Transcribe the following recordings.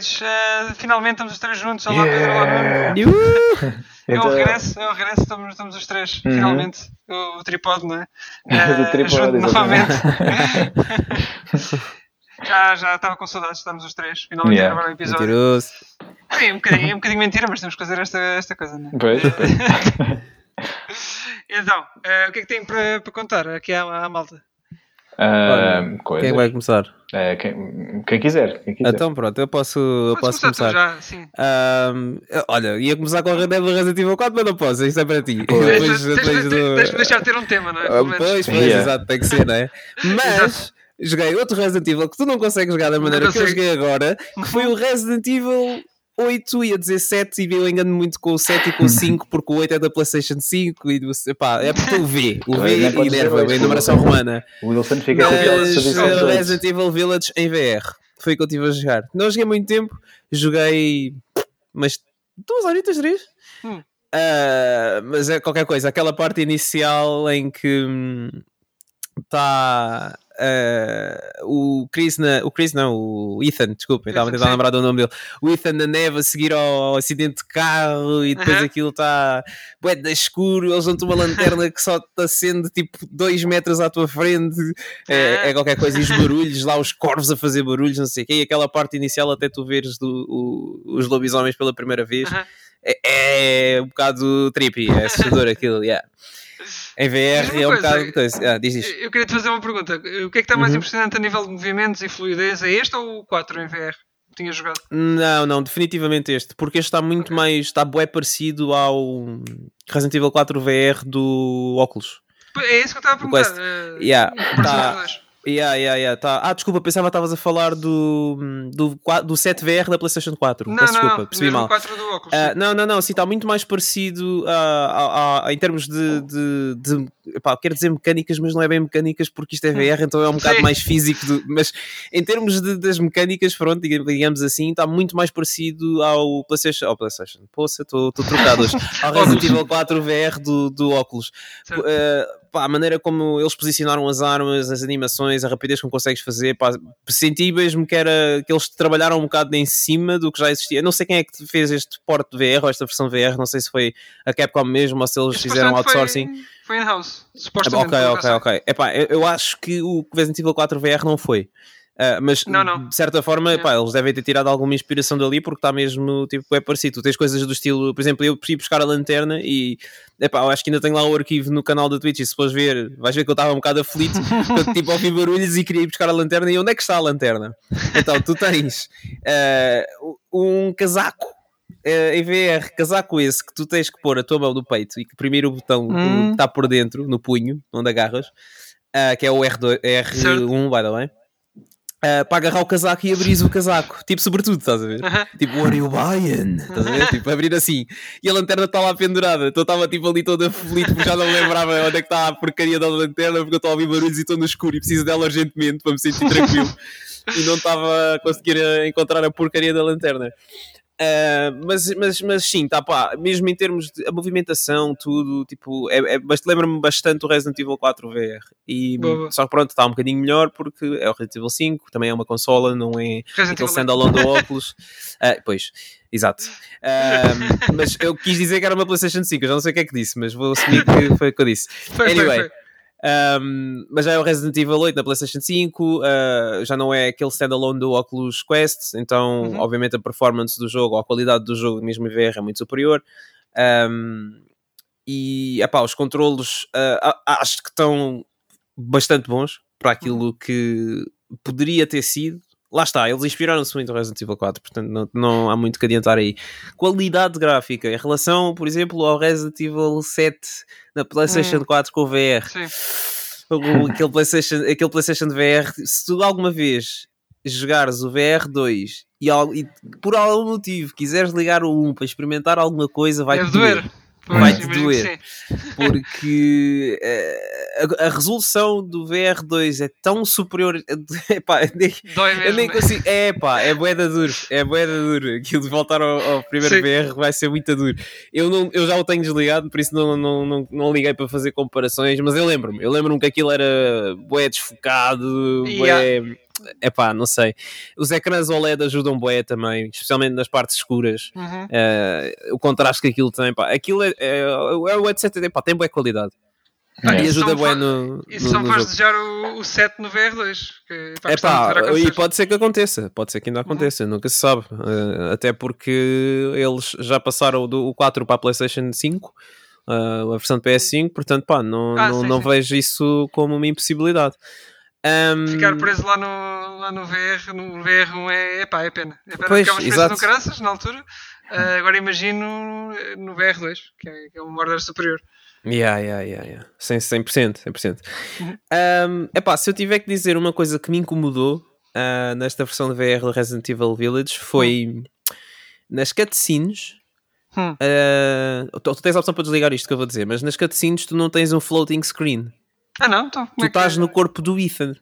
Rage. Uh, finalmente estamos os três juntos. Olá, yeah. Pedro. Olá, é um então- regresso, é um regresso, estamos, estamos os três, uhum. finalmente. O, o tripode, não é? Uh, o tripode, novamente. já, já estava com saudades, estamos os três, finalmente yeah. a gravar o episódio. Mentiroso. É um bocadinho, é um bocadinho mentira, mas temos que fazer esta, esta coisa, não é? Pois. então, uh, o que é que tem para, para contar aqui à, à malta? Uh, quem vai começar? Uh, quem, quem, quiser, quem, quiser, Então pronto, eu posso, eu posso começar. Já, sim. Uh, olha, ia começar com a Red Dead Resident Evil 4, mas não posso, isto é para ti. Deixa-me do... deixar ter um tema, não é? Uh, pois, pois, yeah. exato, tem que ser, não é? Mas joguei outro Resident Evil que tu não consegues jogar da maneira que eu joguei agora, que foi o Resident Evil 8 ia dizer 7 e eu engano muito com o 7 e com o 5 porque o 8 é da PlayStation 5 e pá, é porque o V, o V e enerva, a numeração romana. O Wilson fica com Resident Evil Village em VR. Foi o que eu estive a jogar. Não joguei muito tempo, joguei mas duas horitas, três. Hum. Uh, mas é qualquer coisa, aquela parte inicial em que está hum, uh, o Chris, na, o Chris não, o Ethan, desculpa, estava a tentar lembrar do nome dele. O Ethan na neve a seguir ao, ao acidente de carro e depois uh -huh. aquilo está bué de escuro, eles dão-te uma lanterna que só está sendo tipo 2 metros à tua frente, é, é, qualquer coisa, e os barulhos, lá os corvos a fazer barulhos, não sei o quê, e aquela parte inicial até tu veres do, o, os lobisomens pela primeira vez. Uh -huh. é, é, um bocado trippy, é assustador aquilo, yeah. Em VR é um bocado. Ah, diz isto. Eu queria te fazer uma pergunta. O que é que está mais uhum. impressionante a nível de movimentos e fluidez? É este ou o 4 em VR? Tinha jogado? Não, não, definitivamente este, porque este está muito okay. mais, está bué parecido ao Resident Evil 4 VR do óculos. É isso que eu estava a perguntar. Uh, yeah, tá, Yeah, yeah, yeah, tá. Ah, desculpa, pensava que estavas a falar do, do, do 7VR da PlayStation 4. Não, Peço não, desculpa, não, percebi mal. 4 do óculos, uh, não, não, não, sim, está muito mais parecido uh, a, a, em termos de. de, de quero dizer mecânicas, mas não é bem mecânicas porque isto é VR, então é um bocado sim. mais físico. Do, mas em termos de, das mecânicas, pronto, digamos assim, está muito mais parecido ao PlayStation. Ao PlayStation, poça, estou trocado hoje. Ao Resident Evil 4 VR do, do óculos. Uh, pá, a maneira como eles posicionaram as armas, as animações, a rapidez como consegues fazer, pá, senti mesmo que, era, que eles trabalharam um bocado em cima do que já existia. Eu não sei quem é que fez este porte VR ou esta versão VR, não sei se foi a Capcom mesmo ou se eles fizeram outsourcing. Foi, foi in-house, supostamente. Ok, ok, ok. Epá, eu, eu acho que o Resident Evil 4 VR não foi. Uh, mas não, não. de certa forma, pá, eles devem ter tirado alguma inspiração dali porque está mesmo tipo, é parecido. Tu tens coisas do estilo, por exemplo, eu fui buscar a lanterna e epá, eu acho que ainda tenho lá o arquivo no canal da Twitch. E se fores ver, vais ver que eu estava um bocado aflito, porque tipo, ouvi barulhos e queria ir buscar a lanterna. E onde é que está a lanterna? Então, tu tens uh, um casaco uh, em VR, casaco esse que tu tens que pôr a tua mão no peito e que primeiro o botão hum. que está por dentro, no punho, onde agarras, uh, que é o R2, R1, by the way. Uh, para agarrar o casaco e abrir o casaco, tipo, sobretudo, estás a ver? Tipo, what are you buying? Estás a ver? Tipo, abrir assim. E a lanterna está lá pendurada. Então estava tipo ali toda aflito porque já não lembrava onde é que está a porcaria da lanterna porque eu estou a ouvir barulhos e estou no escuro e preciso dela urgentemente para me sentir tranquilo. e não estava a conseguir encontrar a porcaria da lanterna. Uh, mas, mas, mas sim, tá pá, mesmo em termos de a movimentação, tudo, tipo, é, é, lembra-me bastante o Resident Evil 4 VR. E, só que pronto, está um bocadinho melhor porque é o Resident Evil 5, também é uma consola, não é Resident aquele standalone do óculos. Uh, pois, exato. Uh, mas eu quis dizer que era uma PlayStation 5, eu já não sei o que é que disse, mas vou assumir que foi o que eu disse. Foi, anyway. Foi, foi. Um, mas já é o Resident Evil 8 na PlayStation 5, uh, ah, já não é aquele standalone do Oculus Quest, então, uhum. obviamente, a performance do jogo, ou a qualidade do jogo, mesmo em VR, é muito superior. Um, e epá, os controlos uh, acho que estão bastante bons para aquilo uhum. que poderia ter sido lá está, eles inspiraram-se muito no Resident Evil 4, portanto não, não há muito que adiantar aí. Qualidade gráfica, em relação, por exemplo, ao Resident Evil 7 na PlayStation hum. 4 com o VR. Sim. O, aquele, PlayStation, aquele PlayStation VR, se tu alguma vez jogares o VR 2 e, e, por algum motivo quiseres ligar o 1 para experimentar alguma coisa, vai te doer. Doer vai-te doer. Porque uh, a, a, resolução do VR2 é tão superior. Epá, nem, Dói mesmo. Eu nem consigo. É pá, é boeda duro. É boeda duro. Aquilo de voltar ao, ao primeiro Sim. VR vai ser muito duro. Eu, não, eu já o tenho desligado, por isso não, não, não, não liguei para fazer comparações. Mas eu lembro-me. Eu lembro-me que aquilo era boé desfocado. Yeah é pá, não sei. Os ecrãs OLED ajudam bué também, especialmente nas partes escuras. Uhum. Uh, o contraste que aquilo tem, pá. Aquilo é, é, é o headset, pá, tem boa qualidade. Ah, E ajuda fa- no, Isso no, só no me faz jogo. desejar o, o 7 no VR2. Que, pá, É pá, e pode ser que aconteça, pode ser que Uhum. ainda aconteça, nunca se sabe. Uh, até porque eles já passaram do o 4 para a PlayStation 5, uh, a versão de PS5, portanto, pá, não, Ah, não, sim, não sim. vejo isso como uma impossibilidade. Um, Ficar preso lá no, lá no VR, no VR1 é, é pá, é pena. É pena Pois, porque preso no Caraças na altura. Ah, agora imagino eh, no VR2, que é, que é uma order superior. Yeah, yeah, yeah, yeah. 100%, 100%. 100%. Uhum. Um, epá, se eu tiver que dizer uma coisa que me incomodou ah, nesta versão de VR do Resident Evil Village foi nas cutscenes. Hum. ah, tu, tu tens a opção para desligar isto que eu vou dizer, mas nas cutscenes tu não tens um floating screen. Ah não? Então, Tu é que... estás no corpo do Ethan.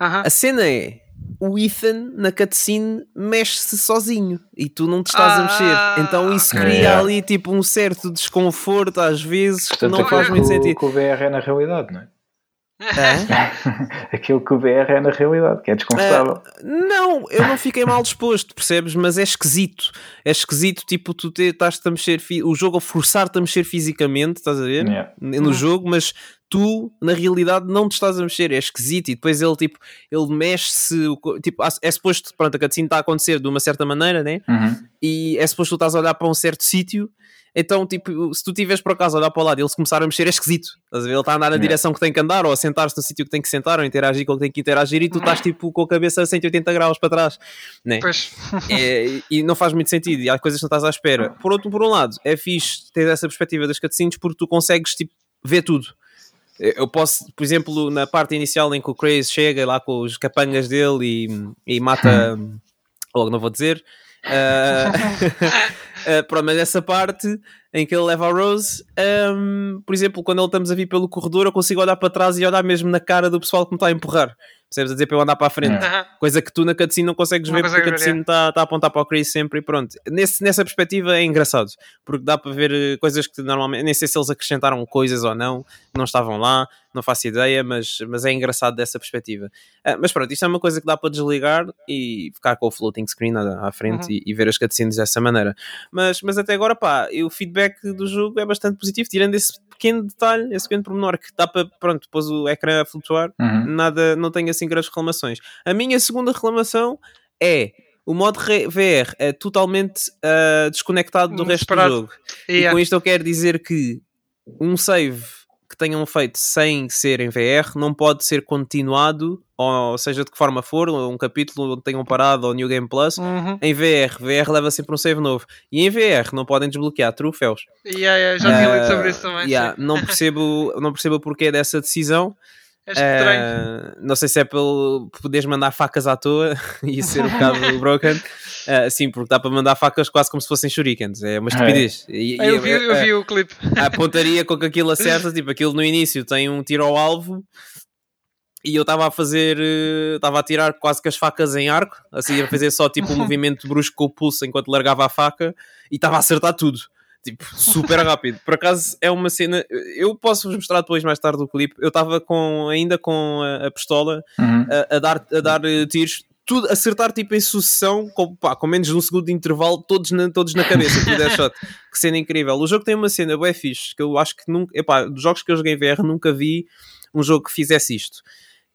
Aham. A cena é o Ethan na cutscene mexe-se sozinho e tu não te estás a Ah, mexer. Então isso cria Yeah. ali tipo um certo desconforto às vezes que Portanto, não aquilo faz que, muito o- sentido. que o VR é na realidade, não é? Hã? Aquilo que o VR é na realidade, que é desconfortável. Não, eu não fiquei mal disposto, percebes? Mas é esquisito. É esquisito, tipo, tu te- estás-te a mexer, fi- o jogo a forçar-te a mexer fisicamente, estás a ver? Yeah. No jogo, mas tu, na realidade, não te estás a mexer. É esquisito. E depois ele, tipo, ele mexe-se, tipo, é suposto, pronto, a cutscene está a acontecer de uma certa maneira, né? Uhum. E é suposto tu estás a olhar para um certo sítio. Então, tipo, se tu tiveres por acaso a olhar para o lado e ele se começar a mexer, é esquisito. Estás a ver? Ele está a andar na Yeah. direção que tem que andar, ou a sentar-se no sítio que tem que sentar, ou interagir com o que tem que interagir, e tu estás tipo com a cabeça a 180 graus para trás. Né? Pois. É, e não faz muito sentido, e há coisas que não estás à espera. Por, outro, por um lado, é fixe ter essa perspectiva das cutscenes porque tu consegues tipo, ver tudo. Eu posso, por exemplo, na parte inicial em que o Craze chega lá com os capangas dele e, e mata. Logo, não vou dizer. Ah, ah, pronto, mas essa parte em que ele leva a Rose, ahm, por exemplo, quando ele estamos a vir pelo corredor, eu consigo olhar para trás e olhar mesmo na cara do pessoal que me está a empurrar. Percebes? A dizer para eu andar para a frente. Coisa que tu na cutscene não consegues Não ver porque a cutscene está tá a apontar para o Chris sempre e pronto. Nesse, nessa perspectiva é engraçado, porque dá para ver eh, coisas que normalmente, nem sei se eles acrescentaram coisas ou não, não estavam lá, não faço ideia, mas, mas é engraçado dessa perspectiva. Ah, mas pronto, isto é uma coisa que dá para desligar e ficar com o floating screen à, à frente Uhum. e, e ver as cutscenes dessa maneira. Mas, mas até agora, pá, o feedback do jogo é bastante positivo, tirando esse pequeno detalhe, esse pequeno pormenor que dá para, pronto, pôs o ecrã a flutuar Uhum. nada, não tenho assim grandes reclamações. A minha segunda reclamação é o modo VR é totalmente ah, desconectado do Hum, resto do jogo. E Yeah. com isto eu quero dizer que um save que tenham feito sem ser em VR não pode ser continuado, ou seja de que forma for, um capítulo onde tenham parado ou New Game Plus. Uhum. Em VR, VR leva sempre um save novo. E em VR não podem desbloquear troféus. Yeah, yeah, já tinha lido Ah, sobre isso também. yeah, não percebo não percebo o porquê dessa decisão. É estranho. Ah, não sei se é pelo poderes mandar facas à toa e ser um bocado broken. Ah, sim, porque dá para mandar facas quase como se fossem shurikens. É uma estupidez. E- Ah, e- eu, vi, eu a- vi o clipe. a pontaria com que aquilo acerta, tipo, aquilo no início tem um tiro ao alvo e eu estava a fazer, eh, estava a tirar quase que as facas em arco, assim, a fazer só tipo um movimento brusco com o pulso enquanto largava a faca e estava a acertar tudo. Tipo, super rápido. Por acaso é uma cena. Eu posso vos mostrar depois mais tarde o clipe. Eu estava com, ainda com a, a pistola Uhum. a, a dar, a dar eh, tiros, tudo, acertar tipo em sucessão, com, pá, com menos de um segundo de intervalo, todos na, todos na cabeça, tudo é shot. Que cena incrível. O jogo tem uma cena bem fixe, que eu acho que nunca, epá, dos jogos que eu joguei em VR, nunca vi um jogo que fizesse isto.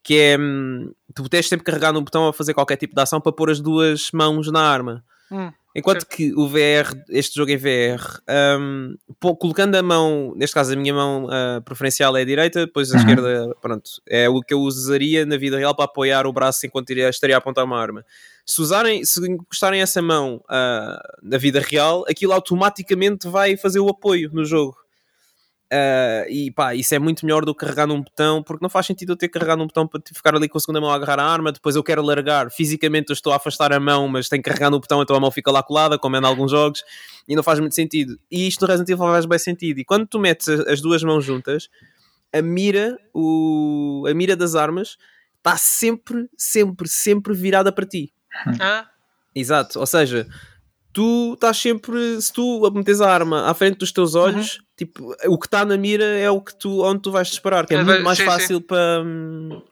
Que é, hum, tu tens sempre carregar no botão a fazer qualquer tipo de ação para pôr as duas mãos na arma. Hum. Enquanto que o VR, este jogo em VR, um, pô- colocando a mão, neste caso a minha mão ah, preferencial é a direita, depois a Uhum. esquerda, pronto, é o que eu usaria na vida real para apoiar o braço enquanto iria- estaria a apontar uma arma. Se usarem, se encostarem essa mão ah, na vida real, aquilo automaticamente vai fazer o apoio no jogo. Ah, e pá, isso é muito melhor do que carregar num botão, porque não faz sentido eu ter que carregar num botão para ficar ali com a segunda mão a agarrar a arma. Depois eu quero largar, fisicamente eu estou a afastar a mão, mas tenho que carregar no botão, então a mão fica lá colada, como é em alguns jogos, e não faz muito sentido. E isto no Resident Evil faz bem sentido. E quando tu metes as duas mãos juntas, a mira, o, a mira das armas está sempre, sempre, sempre virada para ti. Ah, Exato, ou seja, tu estás sempre, se tu metes a arma à frente dos teus olhos, tipo, o que está na mira é o que tu, onde tu vais disparar, que é, É, muito mais sim, fácil para,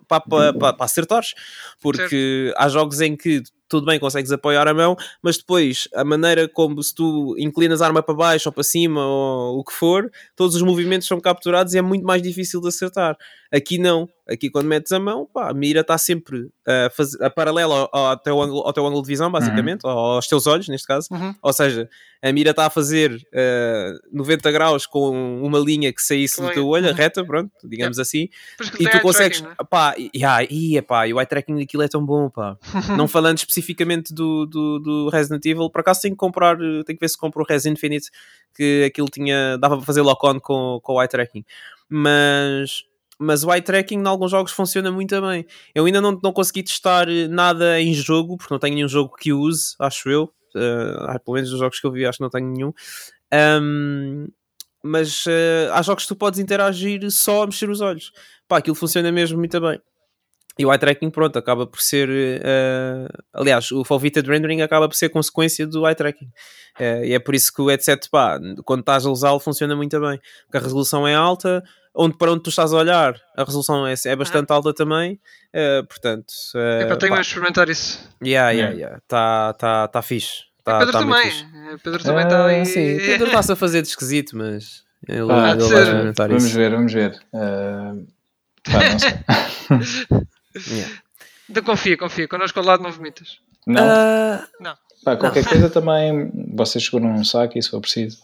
para, para, para, acertares, porque há jogos em que tudo bem, consegues apoiar a mão, mas depois a maneira como se tu inclinas a arma para baixo ou para cima ou o que for, todos os movimentos são capturados e é muito mais difícil de acertar. Aqui não, aqui quando metes a mão, pá, a mira está sempre a, fazer, a paralela ao, ao, teu ângulo, ao teu ângulo de visão, basicamente, ou aos teus olhos, neste caso. Uhum. Ou seja, a mira está a fazer eh, 90 graus com uma linha que saísse do teu olho, Uhum. reta, pronto, digamos assim, e tu consegues, né? pá, e, yeah, e, epá, e o eye tracking daquilo é tão bom, pá. Não falando especificamente do, do, do Resident Evil, por acaso tenho que comprar, tenho que ver se compro o Res Infinite, que aquilo tinha, dava para fazer lock-on com, com o eye tracking. Mas, mas o eye tracking em alguns jogos funciona muito bem. Eu ainda não, não consegui testar nada em jogo, porque não tenho nenhum jogo que use, acho eu. Uh, pelo menos os jogos que eu vi, acho que não tenho nenhum. Um, mas uh, há jogos que tu podes interagir só a mexer os olhos. Pá, aquilo funciona mesmo muito bem. E o eye tracking, pronto, acaba por ser. Uh, aliás, o Foveated Rendering acaba por ser consequência do eye tracking. Uh, e é por isso que o headset, pá, quando estás a usá-lo, funciona muito bem. Porque a resolução é alta, onde para onde tu estás a olhar, a resolução é, é bastante alta também. Uh, portanto. Uh, Epá, tenho pá, a experimentar isso. yeah, yeah, Yeah. yeah. Tá, tá, tá fixe. Tá, Pedro tá muito também. fixe. Pedro também está Ah, aí. Sim, Pedro está-se a fazer de esquisito, mas ele, Ah, ele vai vamos isso. ver, vamos ver. Ah, pá, não sei. Yeah. Então confia, confia. Connosco ao lado não vomitas. Não, Ah, pá, qualquer coisa também, você chegou num saco e se for preciso.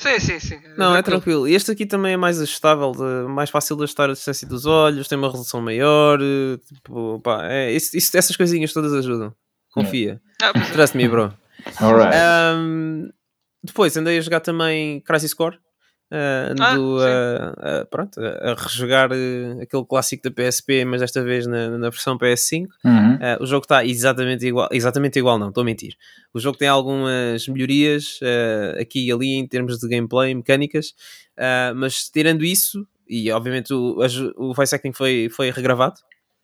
Sim, sim, sim. não, é tranquilo. E Este aqui também é mais ajustável, de- mais fácil de ajustar a distância dos olhos, tem uma resolução maior. eh, Tipo, pá, é, isso, isso- essas coisinhas todas ajudam. Confia. Ah, é. Trust me, bro. Alright. Um, depois andei a jogar também Crisis Core. Uh, ando Ah, a, a- pronto, a, a rejogar eh, aquele clássico da PSP, mas desta vez na, na versão PS5. Uhum. Uh, o jogo está exatamente igual, exatamente igual, não, estou a mentir. O jogo tem algumas melhorias uh, aqui e ali em termos de gameplay, mecânicas, uh, mas tirando isso, e obviamente o, o voice acting foi, foi regravado,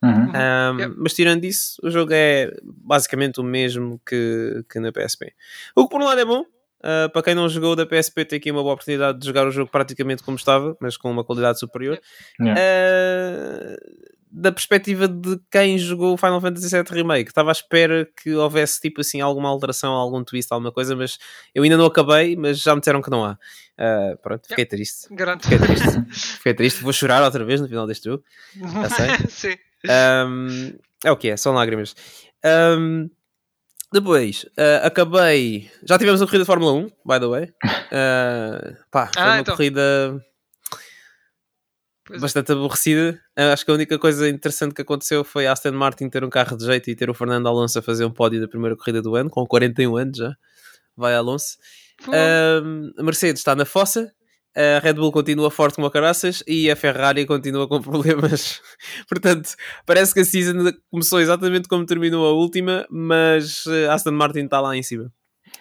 Uhum. um, Yep. mas tirando isso, o jogo é basicamente o mesmo que, que na PSP. O que por um lado é bom, uh, para quem não jogou da PSP, tem aqui uma boa oportunidade de jogar o jogo praticamente como estava, mas com uma qualidade superior. Yeah. Uh, da perspectiva de quem jogou o Final Fantasy VII Remake, estava à espera que houvesse tipo assim alguma alteração, algum twist, alguma coisa, mas eu ainda não acabei, mas já me disseram que não há. Uh, pronto, fiquei triste. Garanto. Fiquei triste. Fiquei triste. Vou chorar outra vez no final deste jogo. Já sei. sim. Um, é o que é, são lágrimas. Um, depois, uh, acabei. Já tivemos a corrida de Fórmula 1, by the way. Uh, pá, foi Ah, uma então. corrida Pois é. bastante aborrecida. Uh, acho que a única coisa interessante que aconteceu foi a Aston Martin ter um carro de jeito e ter o Fernando Alonso a fazer um pódio da primeira corrida do ano, com 41 anos já. Vai Alonso. A Mercedes está na fossa, a Red Bull continua forte como a caraças e a Ferrari continua com problemas. Portanto, parece que a season começou exatamente como terminou a última, mas eh, Aston Martin está lá em cima.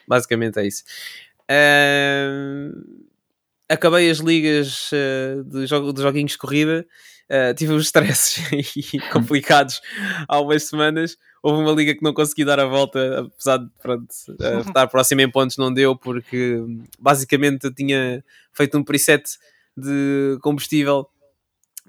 Basicamente é isso. Um, acabei as ligas eh, de, jogo, de joguinhos de corrida. Uh, tive uns stresses complicados há umas semanas. Houve uma liga que não consegui dar a volta, apesar de pronto, uh, estar próximo em pontos, não deu, porque basicamente eu tinha feito um preset de combustível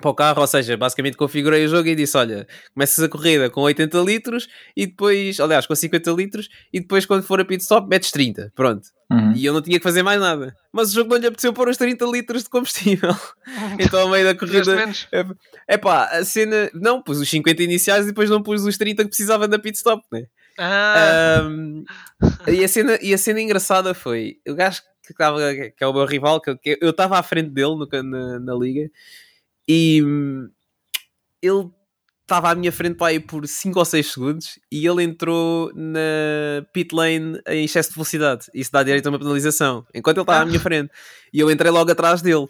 para o carro, ou seja, basicamente configurei o jogo e disse: Olha, começas a corrida com 80 litros e depois, aliás, com 50 litros, e depois quando for a pit stop metes 30. Pronto. Uhum. E eu não tinha que fazer mais nada. Mas o jogo não lhe apeteceu pôr os 30 litros de combustível. então, ao meio da corrida, é pá, a cena. Não, pus os 50 iniciais e depois não pus os 30 que precisava da pit stop, né? Ah, Um, e, a cena, e a cena engraçada foi: o gajo que, estava, que é o meu rival, que, que eu estava à frente dele no, na, na liga e hum, ele estava à minha frente para aí por 5 ou 6 segundos e ele entrou na pit lane em excesso de velocidade. Isso dá direito a uma penalização. Enquanto ele estava à minha frente e eu entrei logo atrás dele.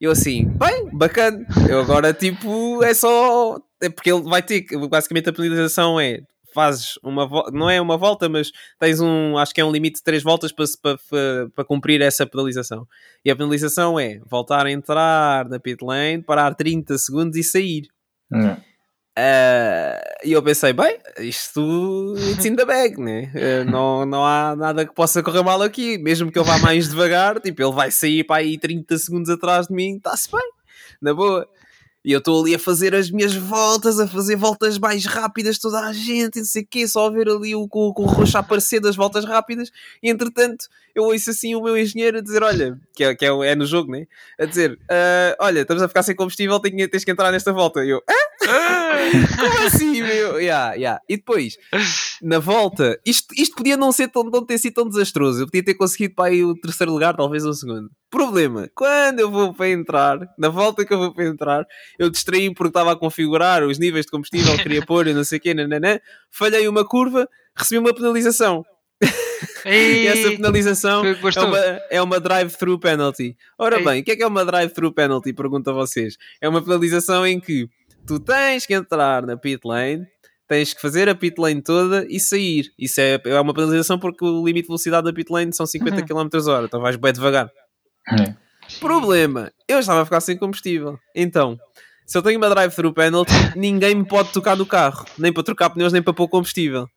Eu assim, bem, bacana. Eu agora, tipo, é só. É porque ele vai ter. Basicamente, a penalização é. Fazes uma volta, não é uma volta, mas tens um, acho que é um limite de 3 voltas para, para, para, cumprir essa penalização. E a penalização é voltar a entrar na pit lane, parar 30 segundos e sair. Uh, e eu pensei, bem, isto it's in the bag, né? Uh, não, não há nada que possa correr mal aqui, mesmo que eu vá mais devagar, tipo, ele vai sair para aí 30 segundos atrás de mim, está-se bem, na boa. E eu estou ali a fazer as minhas voltas, a fazer voltas mais rápidas, toda a gente, não sei o quê, só a ver ali o, o, o roxo a aparecer das voltas rápidas. E entretanto, eu ouço assim o meu engenheiro a dizer: Olha, que é, que é, é no jogo, né? A dizer: uh, Olha, estamos a ficar sem combustível, tens que entrar nesta volta. E eu: Hã? Como assim, meu? Yeah, yeah. E depois, na volta, isto, isto podia não, ser tão, não ter sido tão desastroso. Eu podia ter conseguido para aí o terceiro lugar, talvez o segundo. Problema, quando eu vou para entrar, na volta que eu vou para entrar, eu distraí porque estava a configurar os níveis de combustível, queria pôr e não sei o quê, nananã, falhei uma curva, recebi uma penalização. e essa penalização é uma, é uma drive-thru penalty. Ora Ei. bem, o que é que é uma drive-thru penalty? Pergunto a vocês. É uma penalização em que tu tens que entrar na pit lane, tens que fazer a pit lane toda e sair. Isso é, é uma penalização porque o limite de velocidade da pit lane são 50 uhum. km h então vais bem devagar. Uhum. Problema, eu estava a ficar sem combustível. Então, se eu tenho uma drive-thru penalty, ninguém me pode tocar no carro, nem para trocar pneus, nem para pôr combustível.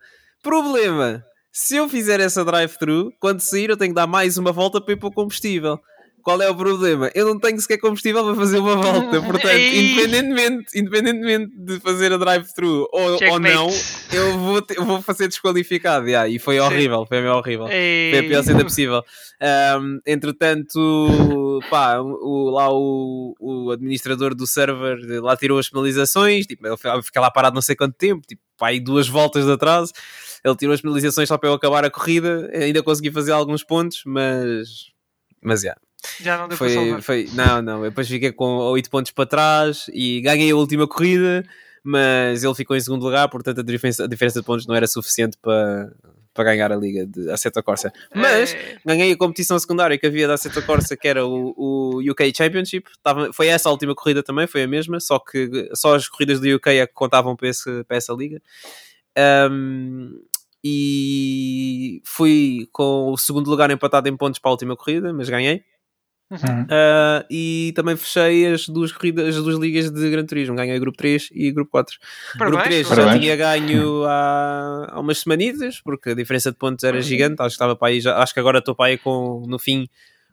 Problema, se eu fizer essa drive-thru, quando sair eu tenho que dar mais uma volta para ir para o combustível. Qual é o problema? Eu não tenho sequer combustível para fazer uma volta. Portanto, independentemente, independentemente de fazer a drive-thru ou, ou, não, eu vou, eu vou fazer desqualificado. Yeah, e foi horrível, foi horrível. Ei. Foi a pior cena possível. Um, entretanto, pá, o, lá o, o administrador do server lá tirou as penalizações. Tipo, ele fica lá parado não sei quanto tempo, tipo, pá, aí duas voltas de atraso. Ele tirou as penalizações só para eu acabar a corrida. Ainda consegui fazer alguns pontos, mas. Mas, yeah, já não deu foi, para foi Não, não. Eu depois fiquei com 8 pontos para trás e ganhei a última corrida, mas ele ficou em segundo lugar, portanto a diferença, a diferença de pontos não era suficiente para, para ganhar a liga de Assetto Corsa. Mas é. ganhei a competição secundária que havia da Assetto Corsa, que era o, o UK Championship. Tava, foi essa a última corrida também, foi a mesma, só que só as corridas do UK é que contavam para, esse, para essa liga. Um, e fui com o segundo lugar empatado em pontos para a última corrida, mas ganhei. Uhum. Uh, e também fechei as duas corridas, as duas ligas de Gran Turismo. Ganhei grupo 3 e grupo 4. Parabéns, grupo 3 parabéns. já tinha ganho há, há umas semanitas, porque a diferença de pontos era gigante. Acho que estava para aí, já, acho que agora estou para aí com, no fim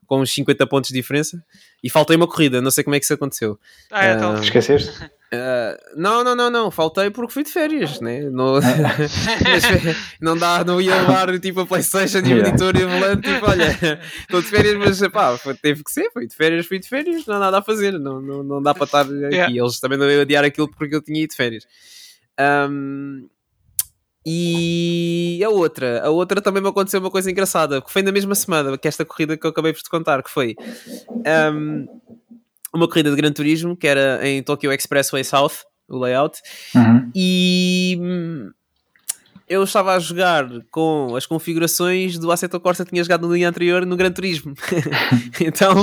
com uns 50 pontos de diferença e faltei uma corrida, não sei como é que isso aconteceu. Ah, é, então. Uh, Esqueceste? Uh, não, não, não, não, faltei porque fui de férias, né? Não, não dá, não ia levar tipo a Playstation e o monitor e o volante, tipo, olha, estou de férias, mas pá, foi, teve que ser, fui de férias, fui de férias, não há nada a fazer, não, não, não dá para estar aqui. Yeah. Eles também não iam adiar aquilo porque eu tinha ido de férias. Um, e a outra, a outra também me aconteceu uma coisa engraçada, que foi na mesma semana que esta corrida que eu acabei por te contar, que foi. Um, uma corrida de Gran Turismo que era em Tokyo Expressway South, o layout, uhum. e eu estava a jogar com as configurações do Assetto Corsa que tinha jogado no dia anterior no Gran Turismo. então,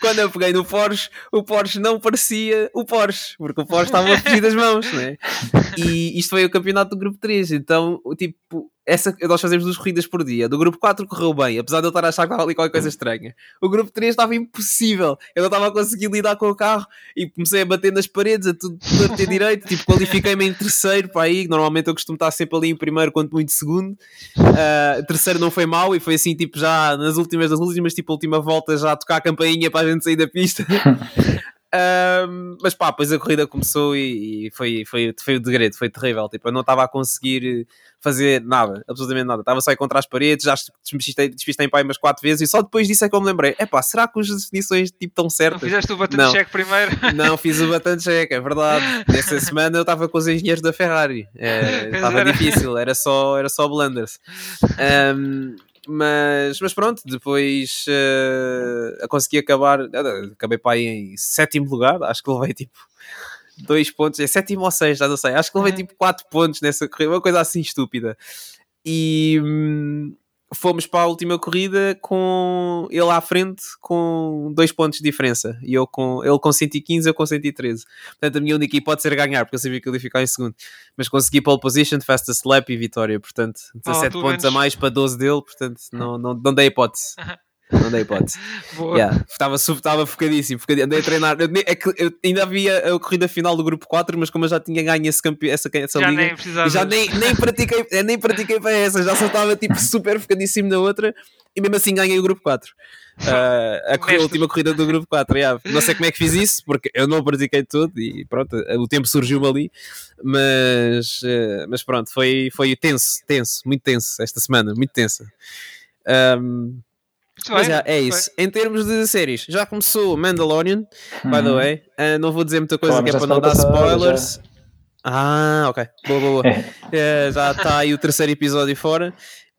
quando eu peguei no Porsche, o Porsche não parecia o Porsche, porque o Porsche estava a fugir das mãos, né? E isto foi o campeonato do Grupo 3, então, tipo, essa, nós fazemos duas corridas por dia. Do grupo 4 correu bem, apesar de eu estar a achar que estava ali qualquer coisa estranha. O grupo 3 estava impossível. Eu não estava a conseguir lidar com o carro e comecei a bater nas paredes, a tudo, a ter direito. Tipo, qualifiquei-me em terceiro para aí. Normalmente eu costumo estar sempre ali em primeiro, quanto muito segundo. Uh, terceiro não foi mal e foi assim, tipo, já nas últimas das últimas, tipo, a última volta já a tocar a campainha para a gente sair da pista. Um, mas pá, depois a corrida começou e, e, foi, foi, foi o degredo, foi terrível. Tipo, eu não estava a conseguir fazer nada, absolutamente nada. Estava só a encontrar as paredes, já despistei, despistei em pai umas quatro vezes e só depois disso é que eu me lembrei: é pá, será que as definições tipo, estão certas? Não fizeste o button check primeiro? Não, fiz o button check, é verdade. Nessa semana eu estava com os engenheiros da Ferrari, é, estava difícil, era só, era só blunders. Um, mas, mas pronto, depois uh, consegui acabar, acabei para aí em sétimo lugar, acho que levei tipo dois pontos, é sétimo ou seis, já não sei, acho que levei uhum. tipo quatro pontos nessa corrida, uma coisa assim estúpida. E, hum, fomos para a última corrida com ele à frente com dois pontos de diferença. E eu com ele com 115 eu com 113 portanto a minha única hipótese era ganhar porque eu sabia que ele ia ficar em segundo. Mas consegui pole position, fastest lap e vitória. Portanto 17 oh, pontos menos. a mais para 12 dele. Portanto não, não, não dei hipótese Não dei hipótese. yeah, estava, estava focadíssimo, focadíssimo. Andei a treinar. É que eu ainda havia a corrida final do grupo 4, mas como eu já tinha ganho esse campe... essa, essa já liga, nem já nem, nem, pratiquei, nem pratiquei para essa, já só estava tipo super focadíssimo na outra e mesmo assim ganhei o grupo 4. Uh, a, a última corrida do grupo 4. Yeah. Não sei como é que fiz isso, porque eu não pratiquei tudo e pronto, o tempo surgiu-me ali, mas, uh, mas pronto, foi, foi tenso, tenso, muito tenso esta semana, muito tensa. Um, mas é, é isso. Em termos de séries, já começou Mandalorian, by the uhum. way. Uh, não vou dizer muita coisa Falamos que é para não dar spoilers. Já. Ah, ok. Boa, boa, boa. uh, já está aí o terceiro episódio fora.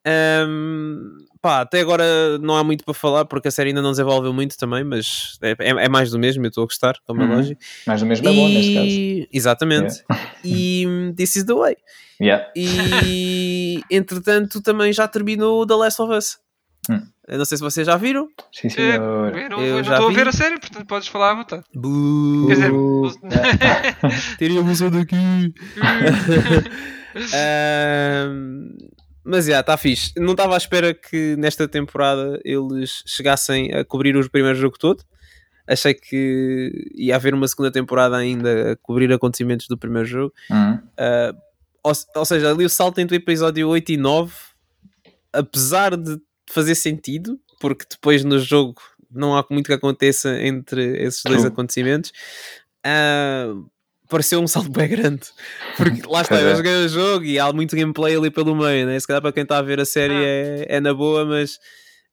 Um, pá, até agora não há muito para falar porque a série ainda não desenvolveu muito também, mas é, é, é mais do mesmo, eu estou a gostar, como é uhum. lógico. Mais do mesmo é bom neste caso. Exatamente. Yeah. E This is the way. Yeah. E entretanto também já terminou The Last of Us. Hum. Eu não sei se vocês já viram. Sim, senhor. É, eu não, eu não estou a ver a série, portanto podes falar à vontade. Buuu. Quer dizer, teríamos um daqui. um, mas já, está fixe. Não estava à espera que nesta temporada eles chegassem a cobrir o primeiro jogo todo. Achei que ia haver uma segunda temporada ainda a cobrir acontecimentos do primeiro jogo. Uhum. Uh, ou, ou, seja, ali o salto entre o episódio 8 e 9, apesar de fazer sentido, porque depois no jogo não há muito que aconteça entre esses dois acontecimentos. Uh, pareceu um salto bem grande. Porque lá está, eu joguei o jogo e há muito gameplay ali pelo meio, né? Se calhar para quem está a ver a série ah. é, é na boa, mas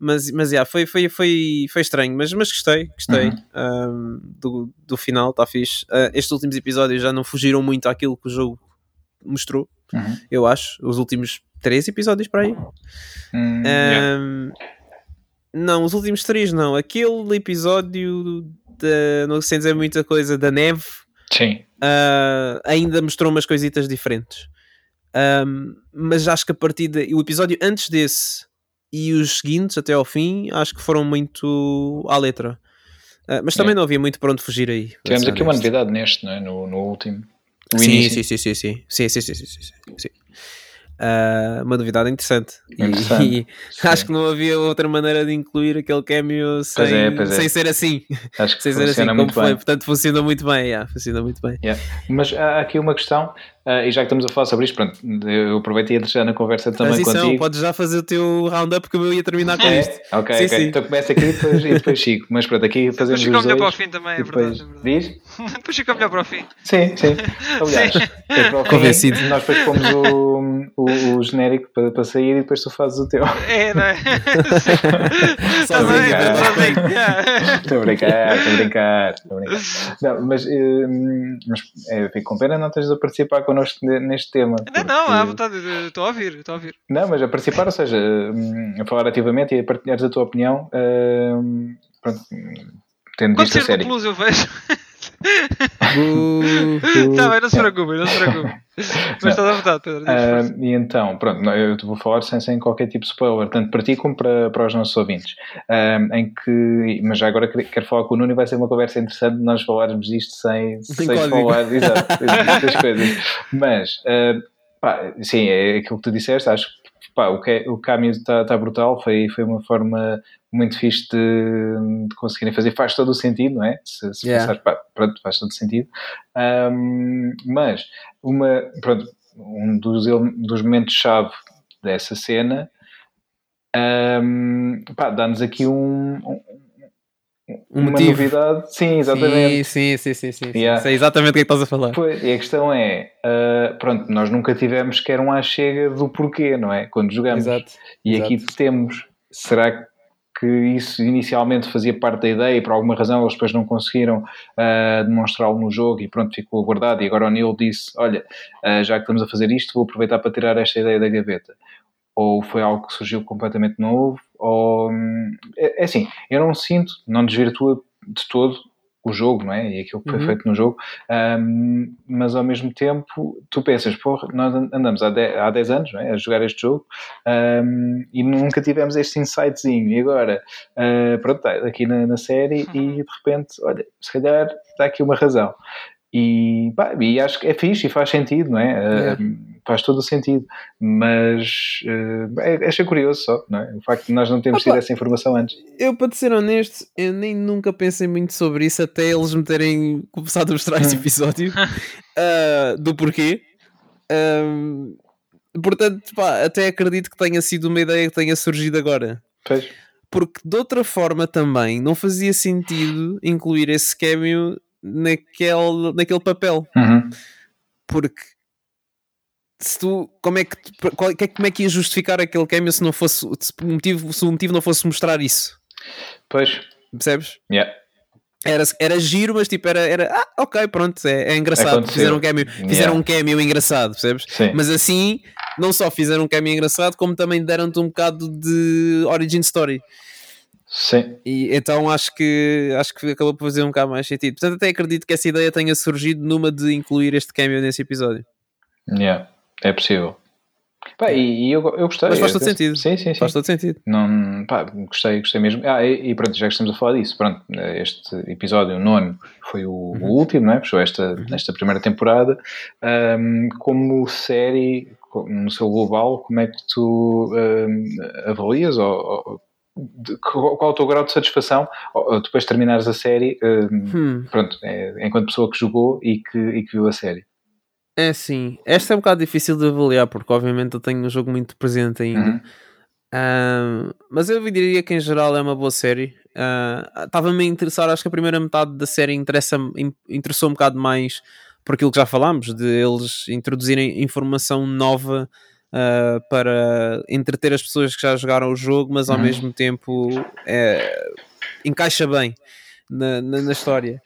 mas, mas yeah, foi, foi, foi, foi estranho, mas, mas gostei, gostei uhum. um, do, do final, está fixe. Uh, estes últimos episódios já não fugiram muito àquilo que o jogo mostrou, uhum. eu acho. Os últimos três episódios para aí. um, yeah. Não, os últimos três não. Aquele episódio, de, não sei dizer muita coisa, da neve Sim. Uh, ainda mostrou umas coisitas diferentes. Um, mas acho que a partir de, o episódio antes desse e os seguintes até ao fim, acho que foram muito à letra. Uh, mas também é. não havia muito para onde fugir aí. Tivemos aqui uma novidade neste, não é? no, no último. Sim, sim, sim, sim, sim, sim, sim, sim, sim, sim, sim uh, uma novidade interessante. interessante. E, e acho que não havia outra maneira de incluir aquele cameo sem, pois é, pois é. sem ser assim. Acho que sem ser assim como foi. Portanto, funciona muito bem. Yeah, funciona muito bem. Yeah. Mas há aqui uma questão Uh, e já que estamos a falar sobre isto, pronto, eu aproveitei a deixar na conversa também Transição, contigo. Podes já fazer o teu roundup que eu ia terminar com é? isto. Ok, sim, ok. Sim. Então começa aqui e depois, e depois Chico. Mas pronto, aqui fazemos depois os dois. melhor para o fim também, é depois, verdade. É verdade. Diz? depois fica melhor para o fim. Sim, sim. Aliás, sim. Convencido. nós depois pomos o, o, o genérico para, para sair e depois tu fazes o teu. É, não é? Só a brincar. Estou a brincar, estou a brincar. Estou a brincar. Não, mas, hum, mas é, fico com pena não estejas a participar connosco neste tema. Não, não, à vontade, estou a ouvir, estou a ouvir. Não, mas a participar, ou seja, hum, a falar ativamente e a partilhares a tua opinião, uh, pronto, tendo Pode ser série. Plus, eu vejo. Está bem, não se preocupe, não se preocupe. Mas estás à vontade, Pedro. Uh, e então, pronto, eu te vou falar sem, sem qualquer tipo de spoiler, tanto para ti como para, para os nossos ouvintes. Uh, em que, mas já agora quero falar com o Nuno e vai ser uma conversa interessante nós falarmos disto sem, sem, sem falar exato, coisas. Mas, uh, pá, sim, é aquilo que tu disseste, acho que pá, o, que, o caminho está tá brutal, foi, foi uma forma muito fixe de, de, conseguirem fazer, faz todo o sentido, não é? Se, se yeah. pensar, pá, pronto, faz todo o sentido. Um, mas, uma, pronto, um dos, dos momentos-chave dessa cena um, dá-nos aqui um, um um uma motivo. novidade. Sim, exatamente. Sim, sim, sim, sim. sim. Yeah. Sei exatamente o que é que estás a falar. Pois, e a questão é, uh, pronto, nós nunca tivemos quer um à chega do porquê, não é? Quando jogamos. Exato. E Exato. aqui temos. Será que isso inicialmente fazia parte da ideia e por alguma razão eles depois não conseguiram uh, demonstrá-lo no jogo e pronto, ficou guardado e agora o Neil disse, olha, uh, já que estamos a fazer isto, vou aproveitar para tirar esta ideia da gaveta. Ou foi algo que surgiu completamente novo, ou... É, é assim, eu não sinto, não desvirtua de todo o jogo, não é? E aquilo que foi uhum. feito no jogo, um, mas ao mesmo tempo tu pensas, porra, nós andamos há 10, há 10 anos é? a jogar este jogo um, e nunca tivemos este insightzinho. E agora, uh, pronto, está aqui na, na série uhum. e de repente, olha, se calhar está aqui uma razão. E, pá, e acho que é fixe e faz sentido, não é? É. Uh, faz todo o sentido, mas uh, é, achei curioso só, não é? O facto de nós não termos Opa. tido essa informação antes. Eu, para ser honesto, eu nem nunca pensei muito sobre isso até eles me terem começado a mostrar esse Hum. episódio ah, do porquê. Ahm, portanto, pá, até acredito que tenha sido uma ideia que tenha surgido agora. Pois. Porque de outra forma também não fazia sentido incluir esse cameo naquele, naquele papel. Uhum. Porque se tu, como é que, qual- é- como é que ia justificar aquele cameo se não fosse se o motivo, se o motivo não fosse mostrar isso? Pois, Percebes? yeah. Era, era giro, mas tipo, era, era ah, ok, pronto, é, é engraçado. Aconteceu. Fizeram um cameo, fizeram Yeah. um cameo engraçado, percebes? Sim. Mas assim, não só fizeram um cameo engraçado, como também deram-te um bocado de origin story. Sim. E então acho que acho que acabou por fazer um bocado mais sentido. Portanto, até acredito que essa ideia tenha surgido numa de incluir este cameo nesse episódio. Yeah. É possível. Pá, e, e eu, eu gostei. Mas faz todo penso- sentido. Sim, sim, sim. Faz todo sentido. Não, pá, gostei, gostei mesmo. Ah, e, e pronto, já que estamos a falar disso, pronto, este episódio, o nono, foi o, o último, não é? Fechou esta, esta primeira temporada. Ahm, como série, no seu global, como é que tu ahm, avalias ou, ou- de- qual, é o teu grau de satisfação depois de terminares a série, ahm, Hum, pronto, é, enquanto pessoa que jogou e que, e que viu a série? é assim, esta é um bocado difícil de avaliar, porque obviamente eu tenho um jogo muito presente ainda. Uhum. Ah, mas eu diria que em geral é uma boa série. Ah, Estava-me a interessar, acho que a primeira metade da série interessa interessou um bocado mais por aquilo que já falámos, de eles introduzirem informação nova ah, para entreter as pessoas que já jogaram o jogo, mas ao Uhum. mesmo tempo é, encaixa bem na, na, na história.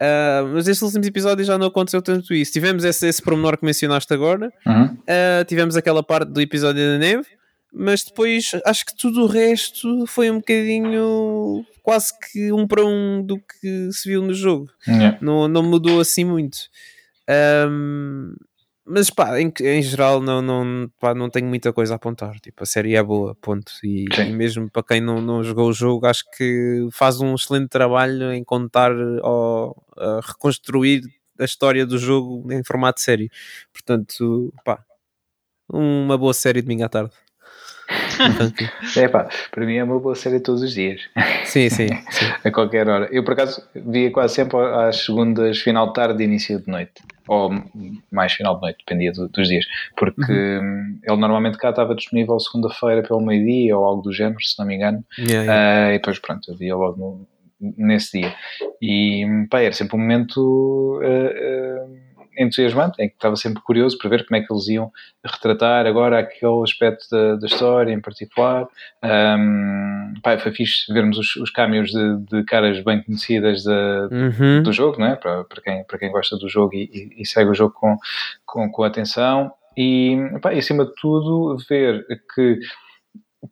Ah, mas estes últimos episódios já não aconteceu tanto isso. Tivemos esse, esse pormenor que mencionaste agora, Uhum. Uh, tivemos aquela parte do episódio da neve, mas depois acho que tudo o resto foi um bocadinho quase que um para um do que se viu no jogo. Yeah. Não, não mudou assim muito. Um, mas pá, em, em geral não, não, pá, não tenho muita coisa a apontar. Tipo, a série é boa, ponto. E, e mesmo para quem não, não jogou o jogo, acho que faz um excelente trabalho em contar ou reconstruir a história do jogo em formato de série. Portanto, pá, uma boa série de domingo à tarde. Portanto, É pá, para mim é uma boa série todos os dias. sim, sim, sim. a qualquer hora. Eu, por acaso, via quase sempre às segundas, final de tarde e início de noite. Ou mais final de noite, dependia do- dos dias. Porque hum, ele normalmente cá estava disponível segunda-feira pelo meio-dia ou algo do género, se não me engano. Yeah, yeah. Ah, e depois, pronto, eu via logo no- nesse dia. E pá, era sempre um momento ah, ah, entusiasmante, em que estava sempre curioso para ver como é que eles iam retratar agora aquele aspecto da, da história em particular. Um, pá, foi fixe vermos os, os cameos de, de caras bem conhecidas da, Uhum. do jogo, não é? para, para, quem, para quem gosta do jogo e, e- segue o jogo com, com, com atenção. E, pá, e acima de tudo, ver que,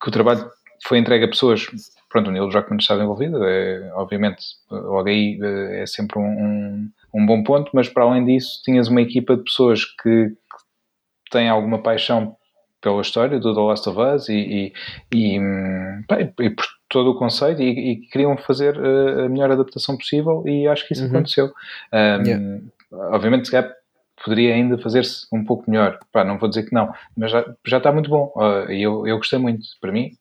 que o trabalho foi entregue a pessoas. Pronto, o Neil Druckmann estava envolvido, é, obviamente, logo aí eh, é sempre um, um, um bom ponto, mas para além disso, tinhas uma equipa de pessoas que, que têm alguma paixão pela história do The Last of Us e, e, e, hum, pá, e- por todo o conceito e, queriam fazer eh, a melhor adaptação possível e acho que isso Uhum. aconteceu. Um, Yeah. Obviamente, se calhar poderia ainda fazer-se um pouco melhor. Pá, não vou dizer que não, mas já, já está muito bom. Uh, E eu, eu gostei muito. Para mim,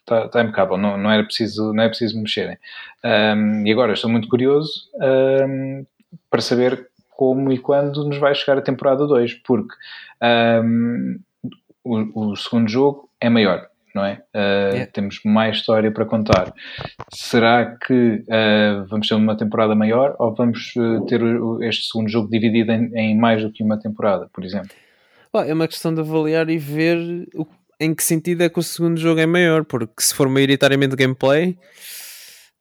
está, está impecável. Não, não, era preciso, não é preciso me mexerem. Um, e agora estou muito curioso um, para saber como e quando nos vai chegar a temporada 2, porque um, o, o segundo jogo é maior. Não é? Uh, Yeah. Temos mais história para contar. Será que uh, vamos ter uma temporada maior ou vamos uh, ter este segundo jogo dividido em, em mais do que uma temporada, por exemplo? Pá, é uma questão de avaliar e ver o- em que sentido é que o segundo jogo é maior, porque se for maioritariamente gameplay,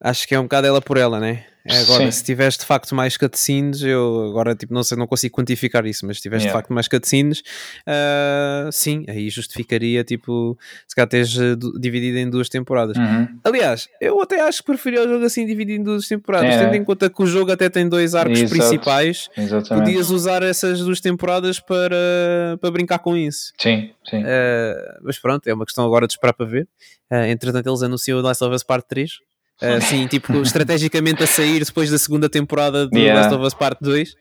acho que é um bocado ela por ela, né? É Agora, Sim. se tiveres de facto mais cutscenes, eu agora tipo, não sei, não consigo quantificar isso, mas se tiveres de Yeah. facto mais cutscenes, ah, sim, aí justificaria tipo, se calhar teres eh, dividido em duas temporadas. Uhum. Aliás, eu até acho que preferia o jogo assim dividido em duas temporadas, É. tendo em conta que o jogo até tem dois arcos Exato. principais, Exatamente. podias usar essas duas temporadas para, para brincar com isso. Sim, sim. Uh, mas pronto, é uma questão agora de esperar para ver. Uh, entretanto, eles anunciam o Last of Us Part 3. Assim, tipo, estrategicamente a sair depois da segunda temporada do Yeah. Last of Us Part 2, uh,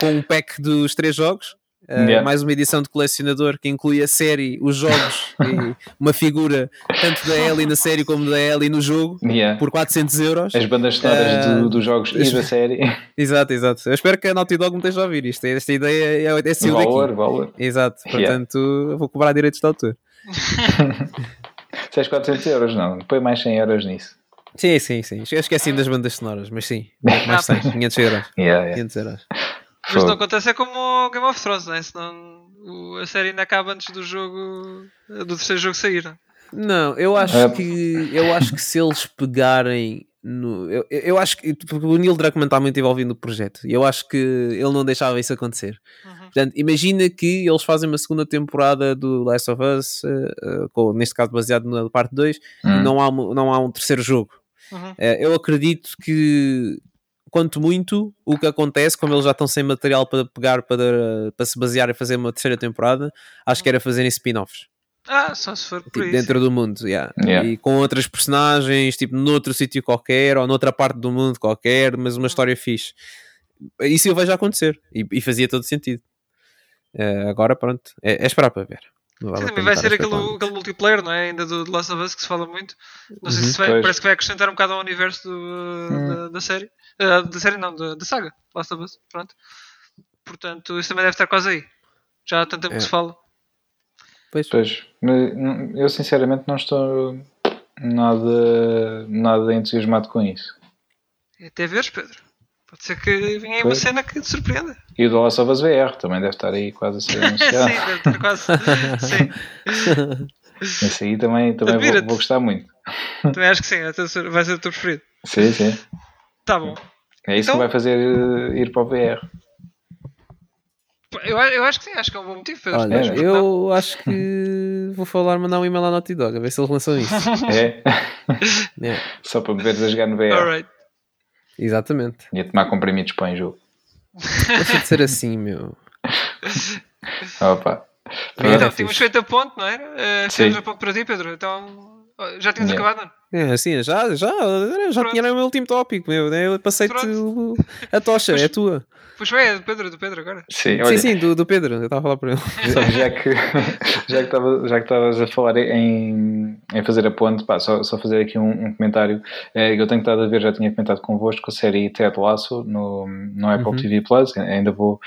com um pack dos três jogos. uh, Yeah. Mais uma edição de colecionador que inclui a série, os jogos e uma figura tanto da Ellie na série como da Ellie no jogo Yeah. por 400 euros. As bandas sonoras Eh, do- dos jogos e da série. Exato, exato. Eu espero que a Naughty Dog me esteja a ouvir isto. Esta ideia é, é saiu valor, daqui. valor. Exato, Yeah. portanto eu vou cobrar direitos de autor. Se és 400 euros, não. Põe mais 100 euros nisso. Sim, sim, sim. Eu esqueci das bandas sonoras, mas sim, mais 100, 500 euros. Yeah, yeah. 500 euros. Mas não acontece é como o Game of Thrones, né? Senão a série ainda acaba antes do jogo do terceiro jogo sair. né? Não, eu acho É. que eu acho que se eles pegarem no, eu, eu acho que porque o Neil Druckmann está muito envolvido no projeto e eu acho que ele não deixava isso acontecer. Uhum. Portanto, imagina que eles fazem uma segunda temporada do Last of Us, eh, eh, com, neste caso baseado na parte 2, e Hum. não há, não há um terceiro jogo. Uhum. Eh, eu acredito que, quanto muito, o que acontece, como eles já estão sem material para pegar para, para se basear e fazer uma terceira temporada, acho que era fazerem spin-offs. Ah, só se for por Tipo, isso. dentro do mundo, yeah. Yeah. e com outras personagens, tipo, noutro sítio qualquer ou noutra parte do mundo qualquer, mas uma história fixe. Isso eu vejo acontecer e, e fazia todo sentido. Eh, agora, pronto, é, é esperar para ver. Vale Sim, vai ser aquele, aquele multiplayer, não é? Ainda do, do Last of Us que se fala muito. Não sei Uhum. se vai, Pois. parece que vai acrescentar um bocado ao universo do, Hum. da, da série. Ah, da série não, da, da saga. Last of Us. Pronto. Portanto, isso também deve estar quase aí. Já há tanto tempo É. que se fala. Pois. Pois, eu sinceramente não estou nada, nada entusiasmado com isso. E até veres, Pedro. Pode ser que venha aí uma cena que te surpreenda. E o do Last of Us VR também deve estar aí quase a ser Sim, anunciado. deve estar quase. Sim. Esse aí também, também vou, vou gostar muito. Também acho que sim. ser- Vai ser o teu preferido. Sim, sim. Tá bom. É isso Então- que vai fazer eh, ir para o VR. Eu, eu acho que sim. Acho que é um bom motivo, Pedro. Olha, É, eu acho que vou falar, mandar um e-mail à Naughty Dog a ver se eles lançam isso. É? Yeah, Só para me veres a jogar no VR. Alright. Exatamente. E a tomar comprimidos para em jogo. Deixa de ser assim, meu. Opa. É, Então, tínhamos feito a ponte, não era? Uh, Sim. fizemos a ponte para ti, Pedro. Então, já tínhamos Yeah. acabado, não? É, assim, já, já, já Pronto. tinha o meu último tópico, meu. né? Eu passei-te a tocha, é tua. Pois é do Pedro, do Pedro agora. Sim, Sim, olha, sim, do, do Pedro, eu estava a falar para ele. Já que já que estava- já que estavas a falar em, em fazer a ponte, pá, só, só fazer aqui um, um comentário. É, eu tenho estado a ver, já tinha comentado convosco a série Ted Lasso no, no Apple Uhum. TV Plus. Ainda vou.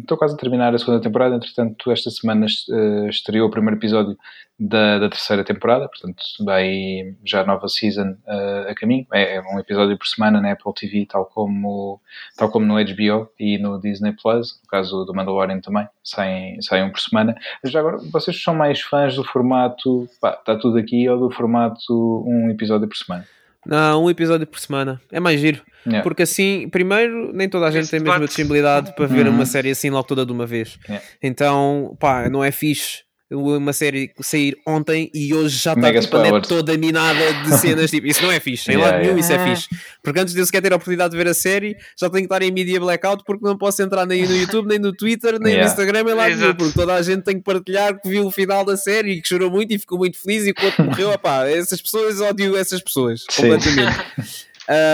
Estou quase a terminar a segunda temporada, entretanto, esta semana eh, estreou o primeiro episódio da, da terceira temporada, portanto, vai já nova season eh, a caminho. É, é um episódio por semana na Apple TV, tal como, tal como no HBO e no Disney Plus, no caso do Mandalorian também, saem, saem um por semana. Mas já agora, vocês são mais fãs do formato, pá, está tudo aqui, ou do formato um episódio por semana? Não, um episódio por semana. É mais giro. Yeah. Porque assim, primeiro, nem toda a gente Esse tem a mesma disponibilidade para ver Uhum. uma série assim logo toda de uma vez. Yeah. Então, pá, não é fixe uma série sair ontem e hoje já está tipo, a net toda minada de cenas. Tipo, isso não é fixe. Em Yeah, lado nenhum yeah. isso é fixe. Porque antes de eu sequer ter a oportunidade de ver a série, já tenho que estar em media blackout porque não posso entrar nem no YouTube, nem no Twitter, nem Yeah. no Instagram, em lado nenhum. Porque toda a gente tem que partilhar que viu o final da série e que chorou muito e ficou muito feliz e que o outro morreu. Opá, essas pessoas, odio essas pessoas. Sim. Completamente.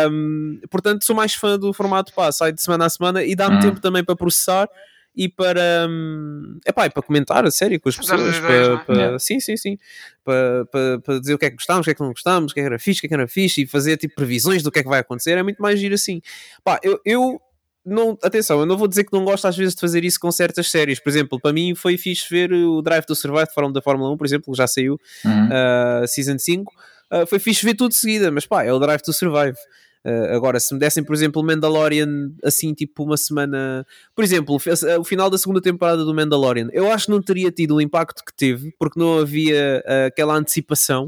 Um, portanto, sou mais fã do formato pá, sai de semana a semana e dá-me Hum. tempo também para processar e para, hum, epá, e para comentar a série com as pessoas. ideias, para, é? para- Yeah. Sim, sim, sim. Para, para, para dizer o que é que gostámos, o que é que não gostámos, o que é que era fixe, o que é que era fixe e fazer tipo previsões do que é que vai acontecer. É muito mais giro assim. Pá, eu. eu não, atenção, eu não vou dizer que não gosto às vezes de fazer isso com certas séries. Por exemplo, para mim foi fixe ver o Drive to Survive da Fórmula 1, por exemplo, que já saiu Uhum. uh, Season 5, uh, foi fixe ver tudo de seguida, mas pá, é o Drive to Survive. Uh, agora, se me dessem, por exemplo, o Mandalorian assim, tipo uma semana, por exemplo, o fi- o final da segunda temporada do Mandalorian, eu acho que não teria tido o impacto que teve, porque não havia uh, aquela antecipação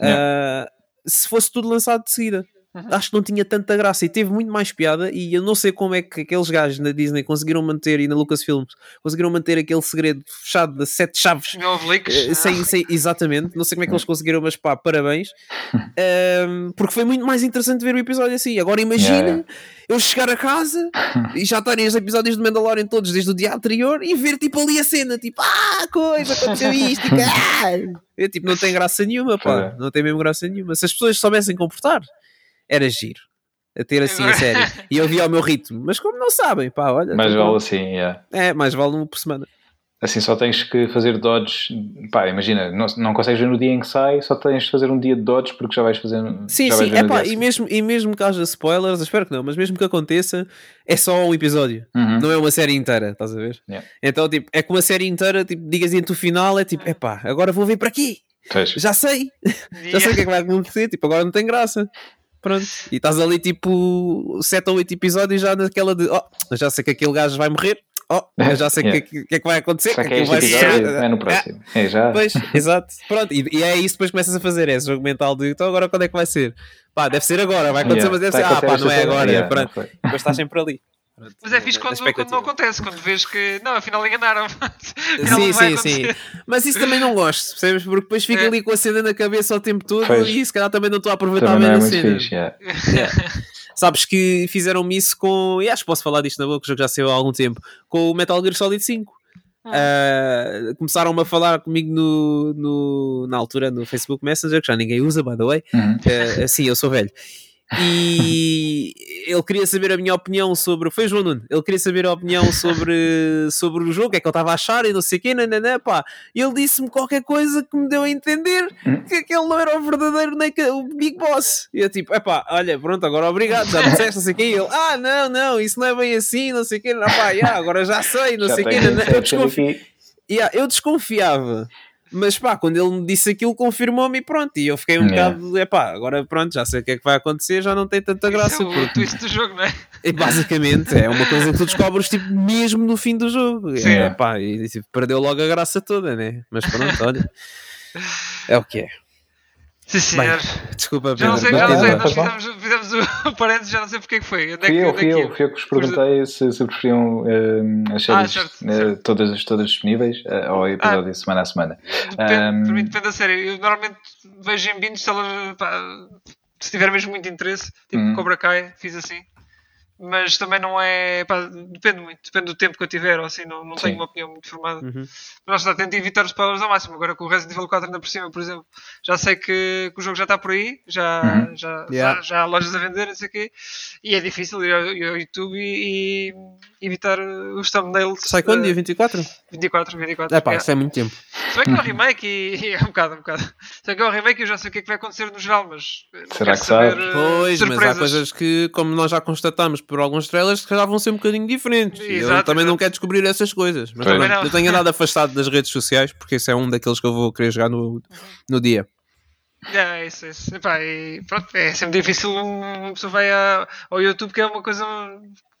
uh, se fosse tudo lançado de seguida. Acho que não tinha tanta graça e teve muito mais piada. E eu não sei como é que aqueles gajos na Disney conseguiram manter e na Lucasfilms conseguiram manter aquele segredo fechado de sete chaves. Houve leaks. eh, sem, sem- exatamente, não sei como é que eles conseguiram, mas pá, parabéns. Ehm, porque foi muito mais interessante ver o episódio assim. Agora imagina Yeah. eu chegar a casa e já estarem os episódios de Mandalorian todos desde o dia anterior e ver tipo ali a cena, tipo, ah, coisa, aconteceu isto, e, ah! Eu, tipo, não tem graça nenhuma, pá, é. não tem mesmo graça nenhuma. Se as pessoas soubessem comportar, era giro. A ter assim a série. E eu via ao meu ritmo. Mas como não sabem, pá, olha. Mas então vale pronto. assim, yeah. É, mais vale um por semana. Assim só tens que fazer dodges. Pá, imagina, não, não consegues ver no dia em que sai, só tens de fazer um dia de dodges porque já vais fazer. Sim, já vais sim, epá, dia e, mesmo, e mesmo que haja spoilers, espero que não, mas mesmo que aconteça, é só um episódio, Uhum. não é uma série inteira, estás a ver? Yeah. Então, tipo, é que uma série inteira, tipo, digas entre o final, é tipo, epá, agora vou ver para aqui, Pois. já sei, já sei o que é que vai acontecer, tipo, agora não tem graça. Pronto, e estás ali tipo 7 ou 8 episódios já naquela de, oh, eu já sei que aquele gajo vai morrer, oh, eu já sei o Yeah. que, que é que vai acontecer, Será que é aquilo este vai episódio? ser. É no próximo. É já. Pois, exato. Pronto, e, e é isso que depois começas a fazer, é esse jogo mental de então agora quando é que vai ser? Pá, deve ser agora, vai acontecer, Yeah. mas deve ser, ah pá, não é agora, é, Yeah, pronto. Depois estás sempre ali. Mas é fixe quando, quando expectativa. não acontece, quando vês que não, afinal enganaram. Afinal Sim, vai sim, sim. Mas isso também não gosto, percebes? Porque depois fica É. ali com a cena na cabeça o tempo todo Pois. e se calhar também não estou a aproveitar Também bem não é a muito cena. fixe. yeah. Sabes que fizeram-me isso com. E acho que posso falar disto na boa, que o jogo já saiu há algum tempo. Com o Metal Gear Solid 5. Ah, começaram a falar comigo no, no- na altura no Facebook Messenger, que já ninguém usa, by the way. Uhum. Uh, assim, eu sou velho. E ele queria saber a minha opinião sobre. Foi o João Nuno. Ele queria saber a opinião sobre, sobre o jogo, o que é que eu estava a achar e não sei o quê. Nananã, pá. E ele disse-me qualquer coisa que me deu a entender Hum. que aquele não era o verdadeiro nem que- o Big Boss. E eu tipo, epá, olha, pronto, agora obrigado, já me disseste, não sei o quê. E ele, ah, não, não, isso não é bem assim, não sei o quê. Não, pá, yeah, agora já sei, não Já sei o quê. nananã. Eu aqui. Yeah, eu desconfiava. Mas pá, quando ele me disse aquilo, confirmou-me e pronto. E eu fiquei um Yeah. bocado, é pá, agora pronto, já sei o que é que vai acontecer, já não tem tanta graça. Isso é o Porque, twist do jogo, não é? e basicamente, é uma coisa que tu descobres tipo, mesmo no fim do jogo. Sim. É, pá, e tipo, perdeu logo a graça toda, né? Mas pronto, olha. É o que é. Sim, Bem, senhor. Desculpa, Já não sei, já não sei, nós fizemos, fizemos o parênteses, já não sei porque é que foi. Onde é Fui que, eu, é fui eu, ia? fui eu que vos perguntei se, se preferiam eh, as séries certo, eh, certo. Todas, todas disponíveis eh, ou episódio semana a semana. Depende, Ahm, para mim depende da série. Eu normalmente vejo em binge se ela, pá, se tiver mesmo muito interesse, tipo Uhum. Cobra Kai, fiz assim. Mas também não é. pá, depende muito, depende do tempo que eu tiver, ou assim, não, não Sim. tenho uma opinião muito formada. Uhum. Mas lá está, tento evitar os spoilers ao máximo. Agora com o Resident Evil 4 ainda por cima, por exemplo, já sei que, que o jogo já está por aí, já, Uhum. já, Yeah. já, já há lojas a vender, não sei o quê, e é difícil ir ao, ir ao YouTube e, e evitar os thumbnails. Sai quando? uh, Dia 24? 24, 24. É pá, isso é muito tempo. Se bem que é um remake e, e é um bocado, um bocado. Se bem que é um remake e eu já sei o que é que vai acontecer no geral, mas não Será que saber sabes? uh, Pois, mas há surpresas. coisas que, como nós já constatamos por alguns trailers, que já vão ser um bocadinho diferentes. E eu Exato, também não exato. quero descobrir essas coisas. Mas também, não. eu tenho andado afastado das redes sociais, porque esse é um daqueles que eu vou querer jogar no, no dia. É isso, é isso. Epá, e pronto, é sempre difícil uma pessoa vai a- ao YouTube, que é uma coisa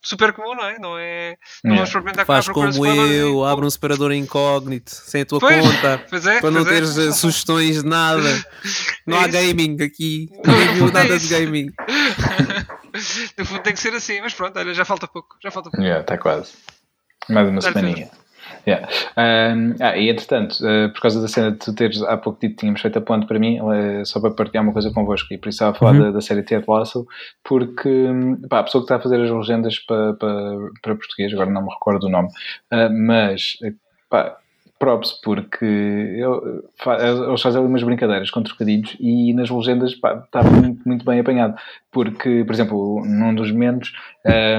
super comum, não é? Não é. Não Yeah. vamos Faz como eu, e- abre um separador incógnito, sem a tua Pois, conta, Pois é, para não é. teres eh, sugestões de nada. Não há É isso. gaming aqui, Não, ninguém viu é nada de gaming. no fundo tem que ser assim, mas pronto, olha, já falta pouco. Já falta pouco. Yeah, está quase. Mais uma semaninha. Yeah. Um, ah, e entretanto, uh, por causa da cena de tu teres há pouco dito, tínhamos feito a ponte para mim, uh, só para partilhar uma coisa convosco, e por isso estava a falar Uhum. da, da série Ted Lasso, porque pá, a pessoa que está a fazer as legendas para, para, para português, agora não me recordo o nome, uh, mas pá, props, porque eu, eles fazem ali umas brincadeiras com trocadilhos e nas legendas pá, está muito, muito bem apanhado. Porque, por exemplo, num dos momentos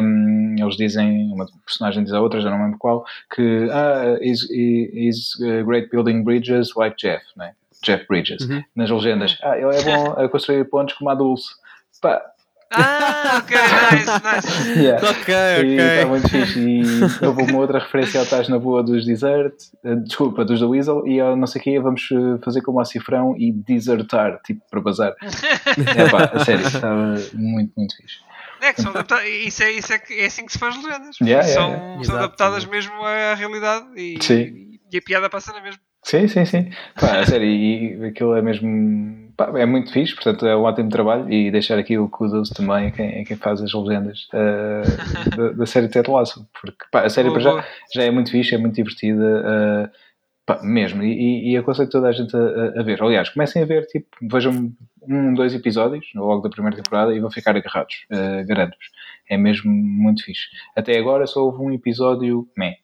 um, eles dizem, uma personagem diz a outra, já não lembro qual, que ah, is, is uh, great building bridges like Jeff, né? Jeff Bridges. Uhum. Nas legendas, ah, ele é bom a construir pontes como a Dulce. Pá, Ah, ok, nice, nice. yeah. Ok, E está ok. muito fixe. E houve uma outra referência ao Estás na Boa dos Desert, eh, desculpa, dos da Weasel, e ao não sei o quê, vamos eh, fazer como a Cifrão e desertar, tipo, para bazar. é pá, a sério, estava muito, muito fixe. É que são adaptadas, isso, é, isso é, que- é assim que se faz legendas. Yeah, yeah, são, yeah. são adaptadas mesmo à realidade e, e a piada passa na mesma. Sim, sim, sim. Pá, a sério, e aquilo é mesmo é muito fixe, portanto é um ótimo trabalho e deixar aqui o kudos também a quem, a quem faz as legendas uh, da, da, série Ted Lasso, porque pá, a série boa, já, já é muito fixe, é muito divertida. Uh, Pá, mesmo, e, e aconselho toda a gente a, a, ver. Aliás, comecem a ver, tipo, vejam um, dois episódios, logo da primeira temporada, e vão ficar agarrados, uh, garanto-vos. É mesmo muito fixe. Até agora só houve um episódio, meh,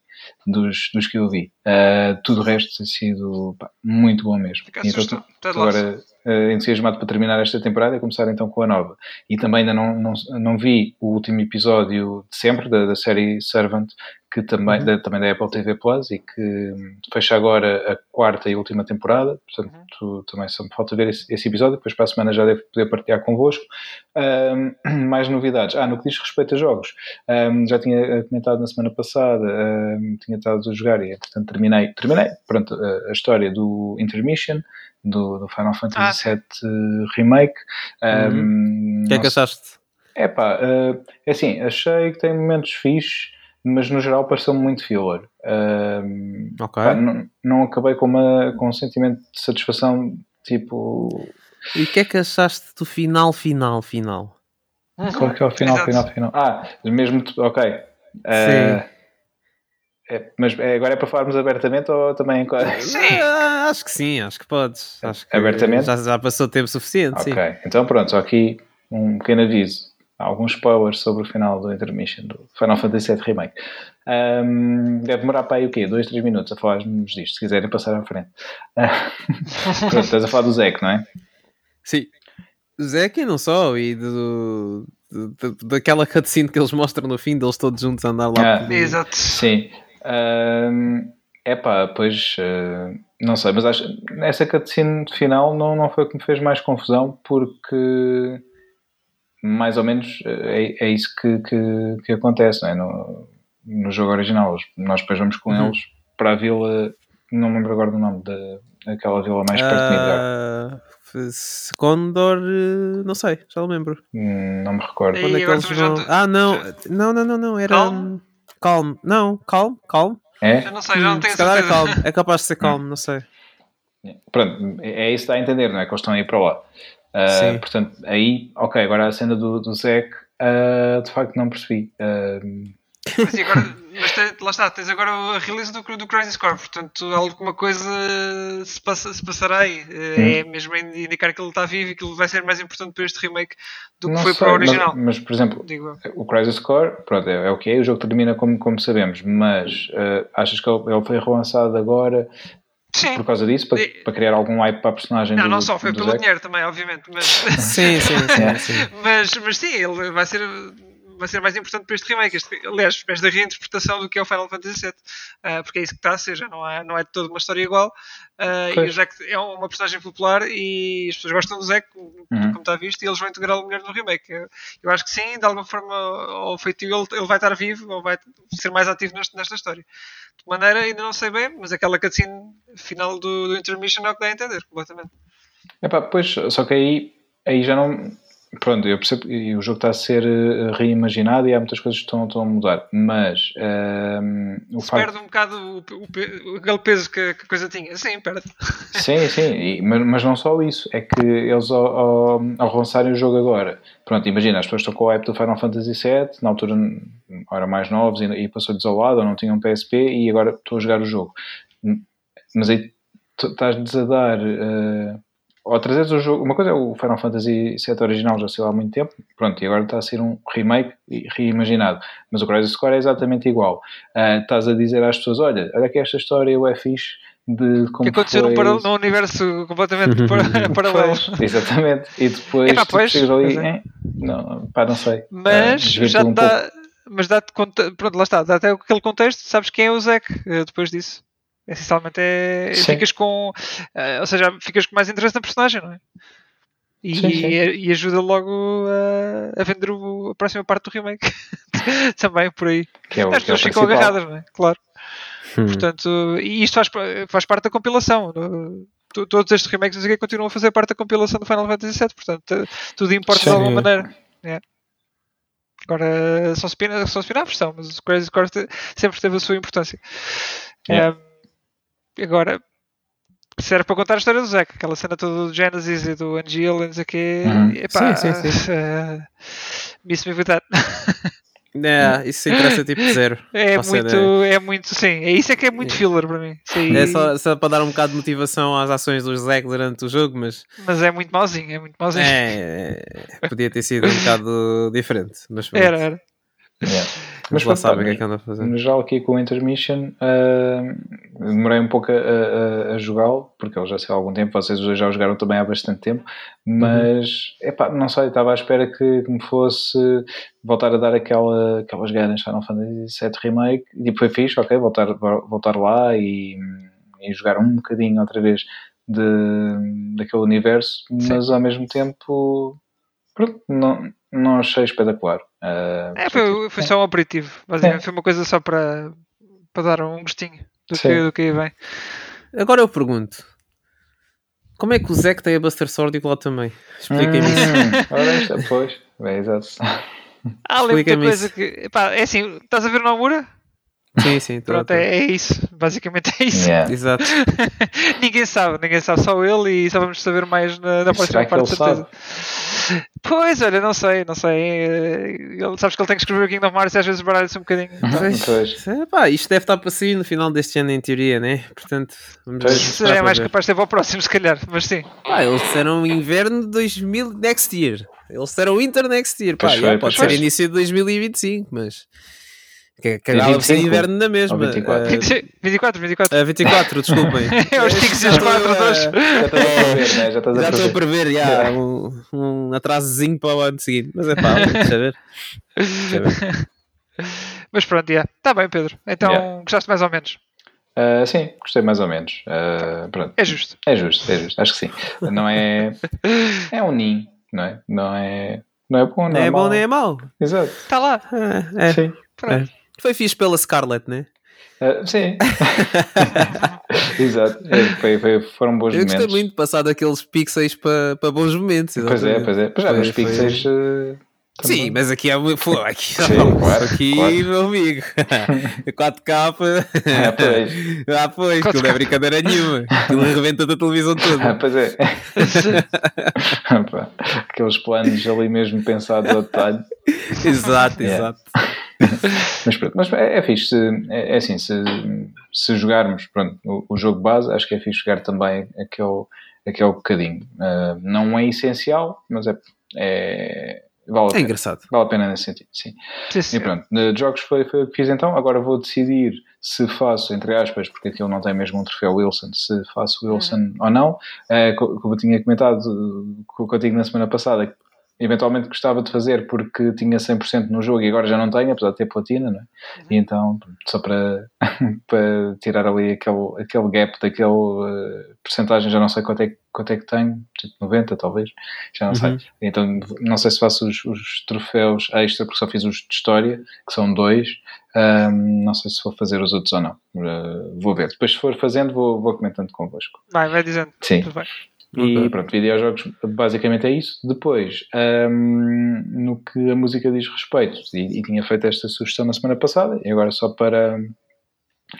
dos, dos que eu vi. Uh, tudo o resto tem sido pá, muito bom mesmo. Então, estou agora uh, entusiasmado para terminar esta temporada e começar então com a nova. E também ainda não, não, não vi o último episódio de sempre da, da série Servant, que também, uhum. da, também da Apple TV Plus e que fecha agora a quarta e última temporada. Portanto, uhum. também só me falta ver esse, esse, episódio. Depois para a semana já devo poder partilhar convosco. mais novidades. Ah, no que diz respeito a jogos, já tinha comentado na semana passada, tinha estado a jogar e, portanto, terminei, terminei pronto, a, a história do Intermission do, do Final Fantasy ah, VII Remake. Uhum. O que é que achaste? É pá, uh, assim, achei que tem momentos fixes, mas no geral pareceu-me muito filler. Uh, ok. Pá, não, não acabei com, uma, com um sentimento de satisfação tipo. E o que é que achaste do final, final, final? Qual é que é o final, final, final? Ah, mesmo. Ok. Uh, Sim. É, mas é, agora é para falarmos abertamente ou também. Sim. Ah, acho que sim, acho que podes. Acho que abertamente? Já, já passou tempo suficiente. Ok, sim. então pronto, só aqui um pequeno aviso. Há alguns spoilers sobre o final do Intermission do Final Fantasy VII Remake. Um, deve demorar para aí o quê? Dois, três minutos a falarmos disto, se quiserem passar à frente. pronto, estás a falar do Zek, não é? Sim. Zek e não só, e do, do, daquela cutscene que eles mostram no fim, deles todos juntos a andar lá. Ah, Exato. Sim. É pá, pois uh, não sei, mas acho essa cutscene final não, não foi o que me fez mais confusão porque mais ou menos é, é isso que, que, que, acontece não é? no, no jogo original. Nós depois vamos com uhum. eles para a vila, não me lembro agora do nome daquela vila mais perto de Midgar. Uh, Condor, não sei, já lembro. Hum, não me recordo. Quando é que eles vão... Ah, não, não, não, não, não, era. Calm? Calm. Não, calm, calm. É? Eu não sei, já não tenho certeza. É, calm. é capaz de ser calmo, não sei. Pronto, é isso que dá a entender, não é? Que eles estão aí para lá. Uh, portanto, aí, ok, agora a cena do, do Zack, uh, de facto não percebi. Uh, mas, agora, mas te, lá está, tens agora a release do, do Crisis Core, portanto alguma coisa se, passa, se passará aí. Hum. É mesmo indicar que ele está vivo e que ele vai ser mais importante para este remake do que não foi sei, para o original. Mas, mas por exemplo, o Crisis Core, pronto, é, é, o que é, o jogo termina como, como sabemos, mas uh, achas que ele foi relançado agora Sim. por causa disso, para, para, criar algum hype para a personagem Não, do, não só, foi pelo Zack. dinheiro também, obviamente. Mas... sim, sim, sim, sim. mas, mas sim, ele vai ser vai ser mais importante para este remake. Este, aliás, esta reinterpretação do que é o Final Fantasy VII, uh, porque é isso que está a ser, já não é, não é de toda uma história igual. Uh, e o Zack é uma personagem popular e as pessoas gostam do Zack, uhum. como está visto, e eles vão integrá-lo melhor no remake. Eu, eu, acho que sim, de alguma forma, ou feito ele, ele vai estar vivo ou vai ser mais ativo nesta, nesta história. De maneira, ainda não sei bem, mas aquela cutscene final do, do Intermission é o que dá a entender, completamente. Epá, pois, só que aí, aí já não Pronto, eu percebo e o jogo está a ser uh, reimaginado e há muitas coisas que estão, estão a mudar, mas uh, o Se facto... perde um bocado o, o, aquele peso que, que, a coisa tinha, sim, perde. Sim, sim, e, mas, mas, não só isso, é que eles ao, ao, ao relançarem o jogo agora, pronto, imagina, as pessoas estão com o hype do Final Fantasy VII, na altura eram mais novos e, e passou-lhes ao lado, ou não tinham PSP e agora estou a jogar o jogo. Mas aí estás-lhes a dar. Uh, ou trazeres o jogo. Uma coisa é o Final Fantasy VII original, já saiu há muito tempo, pronto, e agora está a ser um remake reimaginado. Mas o Crisis Core é exatamente igual. Uh, estás a dizer às pessoas: olha, olha que esta história é fixe de como. Que aconteceu foi... num, num universo completamente paralelo. exatamente. E depois Epá, pois, chegas ali, é. eh, não, pá, não sei. Mas uh, já um dá. Mas dá-te conta, pronto, lá está, dá até aquele contexto, sabes quem é o Zack uh, depois disso essencialmente é sim. ficas com uh, ou seja, ficas com mais interesse na personagem, não é? E, sim, sim. e ajuda logo a, a vender o, a próxima parte do remake também por aí. Que é o, As pessoas ficam agarradas, não é? Claro. Hum. Portanto, e isto faz, faz parte da compilação. Todos estes remakes aqui continuam a fazer parte da compilação do Final Fantasy VII, portanto, tudo importa de alguma maneira. É. Agora, só se pina, a versão, mas o Crazy Core sempre teve a sua importância. É. Um, agora, se era para contar a história do Zack, aquela cena toda do Genesis e do Angel e não sei o quê. Uhum. Epá, sim, sim, sim. Uh, miss me with that. É, isso interessa tipo zero. É muito, é muito, sim. É isso é que é muito filler para mim. Aí... É só, só, para dar um bocado de motivação às ações do Zack durante o jogo, mas. Mas é muito mauzinho, é muito mauzinho. É, é podia ter sido um bocado diferente. Mas era, era. Yeah. Mas lá sabem o que é que anda a fazer. Já aqui com o Intermission, uh, demorei um pouco a, a, a jogá-lo, porque ele já saiu há algum tempo, vocês dois já o jogaram também há bastante tempo, mas uhum. epá, não sei, estava à espera que, que, me fosse voltar a dar aquela, aquelas ganas Final Fantasy VII Remake, e foi fixe, ok, voltar, voltar lá e, e jogar um bocadinho outra vez de, daquele universo, Sim. mas ao mesmo tempo pronto, não, não achei espetacular. Uh, é, foi, foi só um aperitivo, basicamente. É. Foi uma coisa só para, para dar um gostinho do que, do que aí vem. Agora eu pergunto: como é que o Zé tem a Buster Sword Claude também? Expliquem-me hum, isso. Ora, isto, pois, bem, exato. Há ali muita coisa isso. que. Pá, é assim, estás a ver o Nomura? Sim, sim. Pronto, é, é, isso. Basicamente é isso. Yeah. Exato. ninguém sabe, ninguém sabe, só ele e só vamos saber mais na, na próxima parte, certeza. Sabe? Pois, olha, não sei, não sei. Ele, sabes que ele tem que escrever o Kingdom Hearts e às vezes baralha-se um bocadinho. Pois, pois. É, pá, isto deve estar para sair no final deste ano, em teoria, né? Portanto, vamos pois. É mais capaz de ter para o próximo, se calhar, mas sim. Pá, eles disseram inverno de 2000 next year. Eles disseram winter next year. Pá, já, pode ser início de 2025, mas. Que, que acaba ser inverno na mesma. 24. Uh, 24, 24. Uh, 24, desculpem. é os 5 e os 4 dois. Já estás a prever, né? Já, já estou a prever, já. Um, um atrasozinho para o ano seguinte. Mas é pá, deixa ver. Deixa ver. Mas pronto, yeah. está bem, Pedro. Então, yeah. gostaste mais ou menos? Uh, sim, gostei mais ou menos. Uh, pronto. É justo. É justo, é justo. Acho que sim. Não é. É um ninho, não é? Não é. Não é bom, não, não é, é bom nem é mau. Exato. Está lá. É, é. Sim. Pronto. É. Foi fixe pela Scarlett, né? Uh, sim. Exato. É, foi, foi, foram bons Eu momentos. Eu gostei muito de passar daqueles pixels para, para bons momentos. Exatamente. Pois é, pois é. Pois já nos pixels. Uh, Sim, mas aqui é foi, aqui, Sim, não, claro, aqui claro. meu amigo. 4K. Ah, pois. Ah, pois, que não é brincadeira nenhuma. Aquilo arrebenta da televisão toda. Ah, pois é. Aqueles planos ali mesmo pensados ao detalhe. Exato, yeah. exato. mas pronto, mas é, é fixe. É, é assim, se, se jogarmos pronto, o, o, jogo base, acho que é fixe jogar também aquele, aquele bocadinho. Uh, não é essencial, mas é, é Vale é engraçado. Vale a pena nesse sentido, sim. sim, E pronto, de jogos foi, foi o que fiz então. Agora vou decidir se faço, entre aspas, porque aquilo não tem mesmo um troféu Wilson, se faço Wilson uhum. ou não. Uh, como eu tinha comentado contigo na semana passada, eventualmente gostava de fazer porque tinha 100% no jogo e agora já não tenho, apesar de ter platina, não é? Uhum. E então, só para, para tirar ali aquele, aquele gap daquele uh, percentagem, já não sei quanto é, quanto é que tenho, tipo 90 talvez, já não uhum. sei. Então, não sei se faço os, os, troféus extra, porque só fiz os de história, que são dois, um, não sei se vou fazer os outros ou não. Uh, vou ver. Depois, se for fazendo, vou, vou comentando convosco. Vai, vai dizendo. Sim. E okay. pronto, videojogos basicamente é isso. Depois, um, no que a música diz respeito, e, e, tinha feito esta sugestão na semana passada, e agora só para,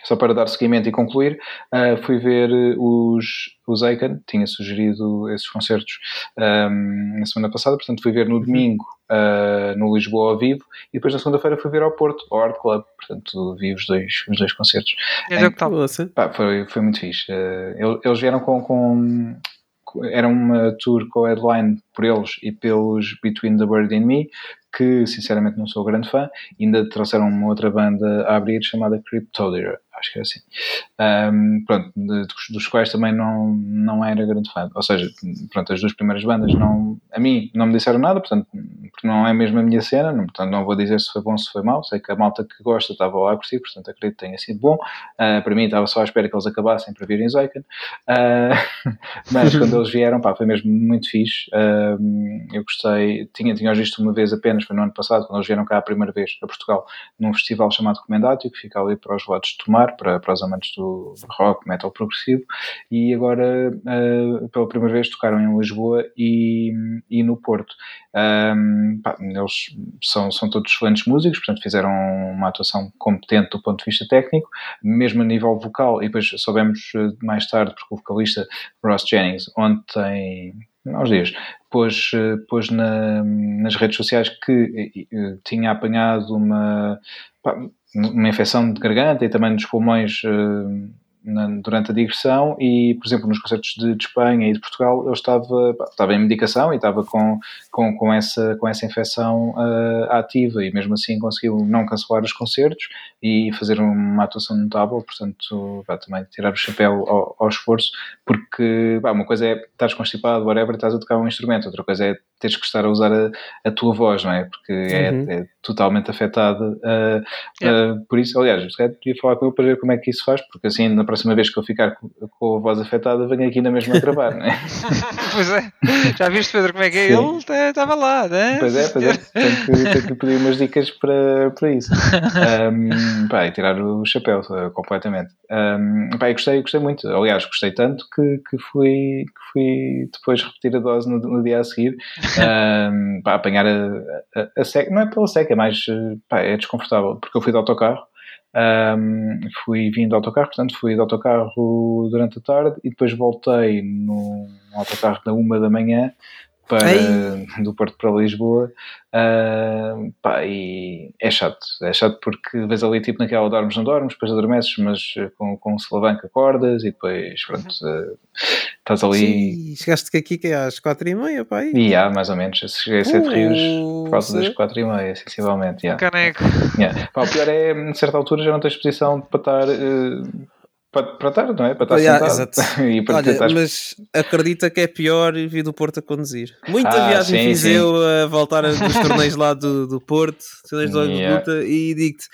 só para dar seguimento e concluir, uh, fui ver os, os Aiken, tinha sugerido esses concertos um, na semana passada, portanto fui ver no domingo uh, no Lisboa ao vivo, e depois na segunda-feira fui ver ao Porto, ao Art Club, portanto vi os dois, os dois concertos. E em, que tal? Pá, foi, foi muito fixe. Uh, eles vieram com, com era uma tour com a headline por eles e pelos Between the Bird and Me, que sinceramente não sou grande fã, ainda trouxeram uma outra banda a abrir chamada Cryptodira, acho que é assim. Um, pronto, dos quais também não, não era grande fã. Ou seja, pronto, as duas primeiras bandas não, a mim não me disseram nada, portanto, não é mesmo a minha cena, não, portanto não vou dizer se foi bom ou se foi mau, sei que a malta que gosta estava lá a curtir, portanto acredito que tenha sido bom. Uh, para mim estava só à espera que eles acabassem para virem Zoiken. Uh, mas quando eles vieram, pá, foi mesmo muito fixe. Uh, eu gostei, tinha, tinha visto uma vez apenas, foi no ano passado, quando eles vieram cá a primeira vez a Portugal, num festival chamado Comendatio, que fica ali para os lados de Tomar, para, para os amantes do rock, metal progressivo, e agora, uh, pela primeira vez, tocaram em Lisboa e, e no Porto. Um, pá, eles são, são todos excelentes músicos, portanto fizeram uma atuação competente do ponto de vista técnico, mesmo a nível vocal, e depois soubemos eh, mais tarde, porque o vocalista Ross Jennings ontem, aos dias, pôs, eh, pôs na, nas redes sociais que eh, tinha apanhado uma, uma infecção de garganta e também dos pulmões na, durante a digressão e, por exemplo, nos concertos de, de, Espanha e de Portugal, ele estava, estava em medicação e estava com, com, com, essa, com essa infecção uh, ativa e mesmo assim conseguiu não cancelar os concertos e fazer uma atuação notável, portanto, vai também tirar o chapéu ao, ao esforço, porque uma coisa é estás constipado, whatever, estás a tocar um instrumento, outra coisa é teres que estar a usar a, a tua voz, não é? Porque é, uhum. é, é, totalmente afetada. Uh, yeah. uh, por isso, aliás, eu queria falar com ele para ver como é que isso faz, porque assim, na próxima vez que eu ficar com, com a voz afetada, venho aqui na mesma a gravar, não é? pois é, já viste, Pedro, como é que é? Sim. Ele estava lá, não é? Pois é, pois é, tenho que, tenho que pedir umas dicas para, para isso. Um, pá, e tirar o chapéu completamente. Um, pá, gostei, gostei muito, aliás, gostei tanto que, que, fui, que fui depois repetir a dose no, no dia a seguir um, para apanhar a, a, a, seca. Não é pela seca, é mais pá, é desconfortável, porque eu fui de autocarro. Um, fui vindo de autocarro, portanto fui de autocarro durante a tarde e depois voltei no autocarro da uma da manhã para, do Porto para Lisboa uh, pá, e é chato, é chato porque vês ali tipo naquela dormes não dormes, depois adormeces mas com, com um solavanco acordas e depois pronto, uh, estás ali. Sim, chegaste aqui que é às quatro e meia pá, e há mais ou menos, cheguei a sete uh, rios por causa das quatro e meia, sensivelmente yeah. Caneco. Yeah. pá, o pior é, a certa altura já não tens posição para estar uh, para, para estar, não é? Para estar yeah, sentado. e para Olha, tentar... mas acredita que é pior vir do Porto a conduzir. Muita ah, viagem sim, fiz sim. eu a voltar dos torneios lá do, do Porto, torneios de yeah. luta, e digo-te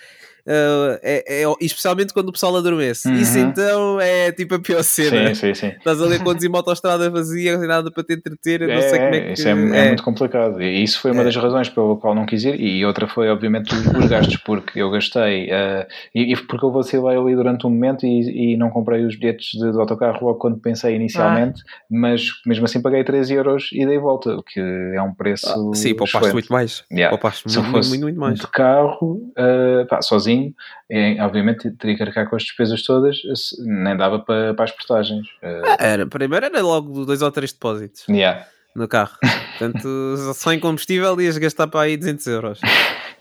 Uh, é, é, especialmente quando o pessoal adormece. Uhum. Isso então é tipo a pior cena. Sim, sim, sim. Estás ali a conduzir uma autostrada vazia, nada para te entreter. É, não sei como é que. Isso é, é, é, muito complicado. E isso foi uma é. das razões pela qual não quis ir. E outra foi, obviamente, os gastos, porque eu gastei. Uh, e, e, porque eu vacilei ali durante um momento e, e não comprei os bilhetes de, do autocarro logo quando pensei inicialmente, ah. mas mesmo assim paguei 13 euros e dei volta, o que é um preço. Ah, sim, poupaste muito mais. Yeah. Poupaste muito, muito, muito, muito mais. De carro, uh, pá, sozinho sozinho, é, obviamente teria que arcar com as despesas todas, nem dava para, para as portagens. Ah, era, primeiro era logo dois ou três depósitos yeah. no carro. Portanto, só em combustível ias gastar para aí 200 euros.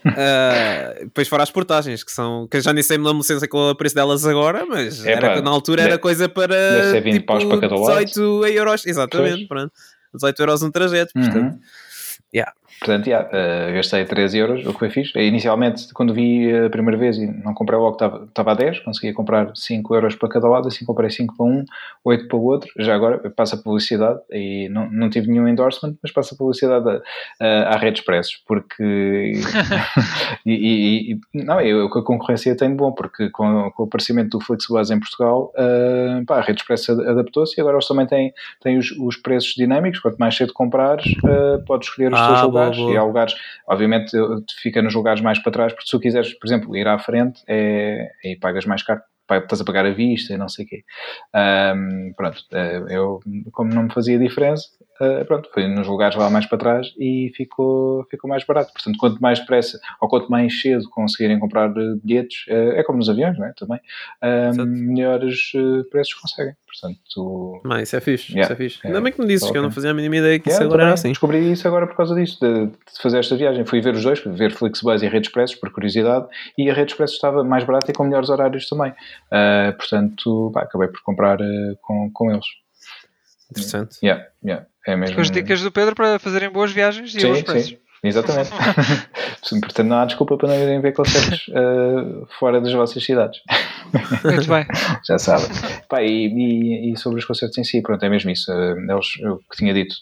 Uh, depois fora as portagens, que são que eu já nem sei me lembro sei com o preço delas agora, mas é, era, na altura era coisa para, tipo, para cada 18 euros, exatamente, pronto, 18 euros um trajeto, portanto, uhum. yeah. Portanto, yeah, uh, gastei 13 euros, o que foi fixe. Inicialmente, quando vi a primeira vez e não comprei logo, estava, estava a 10, conseguia comprar 5 euros para cada lado, assim comprei 5 para um, 8 para o outro. Já agora passa publicidade e não, não tive nenhum endorsement, mas passa publicidade a, a, à Rede Expressos, porque. e, e, e, não, eu, a concorrência tem de bom, porque com, com o aparecimento do Flixbus em Portugal, uh, pá, a Rede Expresso adaptou-se e agora eles também têm, têm os, os preços dinâmicos. Quanto mais cedo comprares, uh, podes escolher os ah, teus lugares lugares, e há lugares, obviamente fica nos lugares mais para trás, porque se tu quiseres, por exemplo, ir à frente, é, e pagas mais caro, estás a pagar a vista e não sei o quê. Um, pronto, eh, eu, como não me fazia diferença, uh, pronto, fui nos lugares lá mais para trás e ficou, ficou mais barato. Portanto, quanto mais depressa ou quanto mais cedo conseguirem comprar bilhetes, uh, é como nos aviões, não é? Também, uh, melhores preços conseguem. Portanto, não, isso é fixe, yeah, isso é fixe. É, Ainda bem que me dizes que eu não fazia a mínima ideia que yeah, isso agora era assim. Descobri isso agora por causa disso, de, de, fazer esta viagem. Fui ver os dois, ver Flixbus e Rede Expressos, por curiosidade, e a Rede Expresso estava mais barata e com melhores horários também. portanto, pá, acabei por comprar com, com eles. Interessante. Yeah, yeah. É mesmo... As dicas do Pedro para fazerem boas viagens e sim, bons preços. Sim. Exatamente. Portanto, não há desculpa para não irem ver concertos uh, fora das vossas cidades. Muito bem. Já sabem. Pá, e, e, e, sobre os concertos em si, pronto, é mesmo isso. Uh, eles, eu que tinha dito,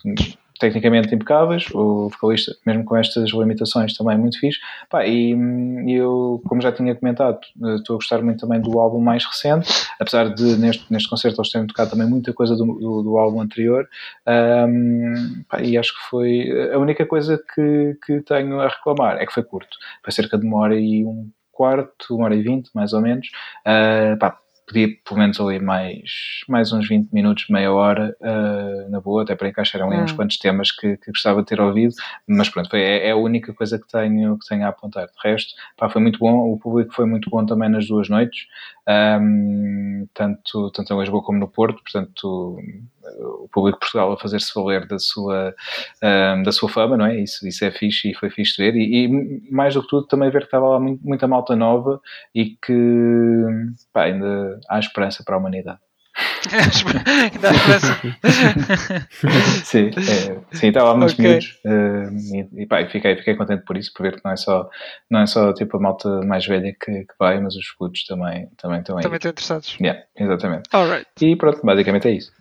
tecnicamente impecáveis, o vocalista, mesmo com estas limitações, também muito fixe. Pá, e, e eu, como já tinha comentado, estou a gostar muito também do álbum mais recente, apesar de neste, neste concerto eles terem tocado também muita coisa do, do, do álbum anterior. Um, pá, e acho que foi a única coisa que, que tenho a reclamar é que foi curto, foi cerca de uma hora e um quarto, uma hora e vinte, mais ou menos. Uh, pá, podia pelo menos ali mais, mais uns 20 minutos, meia hora, uh, na boa, até para encaixar ali uns hum. quantos temas que, que, gostava de ter ouvido, mas pronto, foi, é, é, a única coisa que tenho, que tenho a apontar. De resto, pá, foi muito bom, o público foi muito bom também nas duas noites, um, tanto, tanto em Lisboa como no Porto, portanto o público de Portugal a fazer-se valer da sua, um, da sua fama, não é? Isso, isso é fixe e foi fixe de ver. E, e mais do que tudo, também ver que estava lá muito, muita malta nova e que pá, ainda há esperança para a humanidade. sim, é, sim, estava há muitos okay. minutos uh, e, e, pá, fiquei, fiquei contente por isso, por ver que não é só, não é só tipo a malta mais velha que, que vai, mas os putos também, também estão aí. Também estão interessados. Yeah, exatamente. Alright. E pronto, basicamente é isso.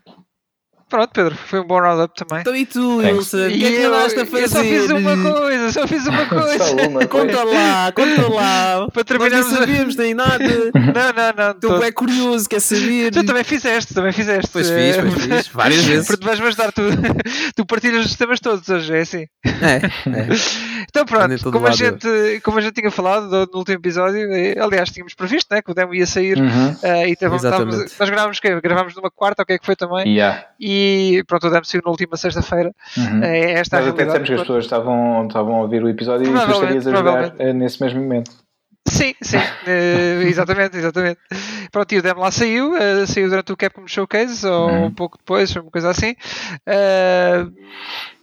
Pronto, Pedro, foi um bom roundup também. Então e tu, Wilson? O que é que andaste a fazer? Eu só fiz uma coisa, só fiz uma coisa. só uma conta lá, conta lá. Para terminarmos... Nós não sabíamos nem nada. não, não, não. Tu tô... é curioso, quer saber. Tu também fizeste, também fizeste. Pois fiz, pois fiz, várias vezes. Porque tu vais ajudar, tu, tu partilhas os temas todos hoje, é assim. É, é. Então pronto, como a, gente, como a gente tinha falado no último episódio, eh, aliás, tínhamos previsto né, que o demo ia sair uhum. uh, e tava, nós gravámos que gravámos numa quarta, o que é que foi também. Yeah. E pronto, o demo saiu na última sexta-feira. Uhum. É esta Nós até dissemos que as pessoas estavam, estavam a ouvir o episódio e tu estarias a jogar eh, nesse mesmo momento. Sim, sim, uh, exatamente, exatamente. Pronto, e o demo lá saiu, uh, saiu durante o Capcom Showcase, ou uhum. um pouco depois, uma coisa assim. Uh,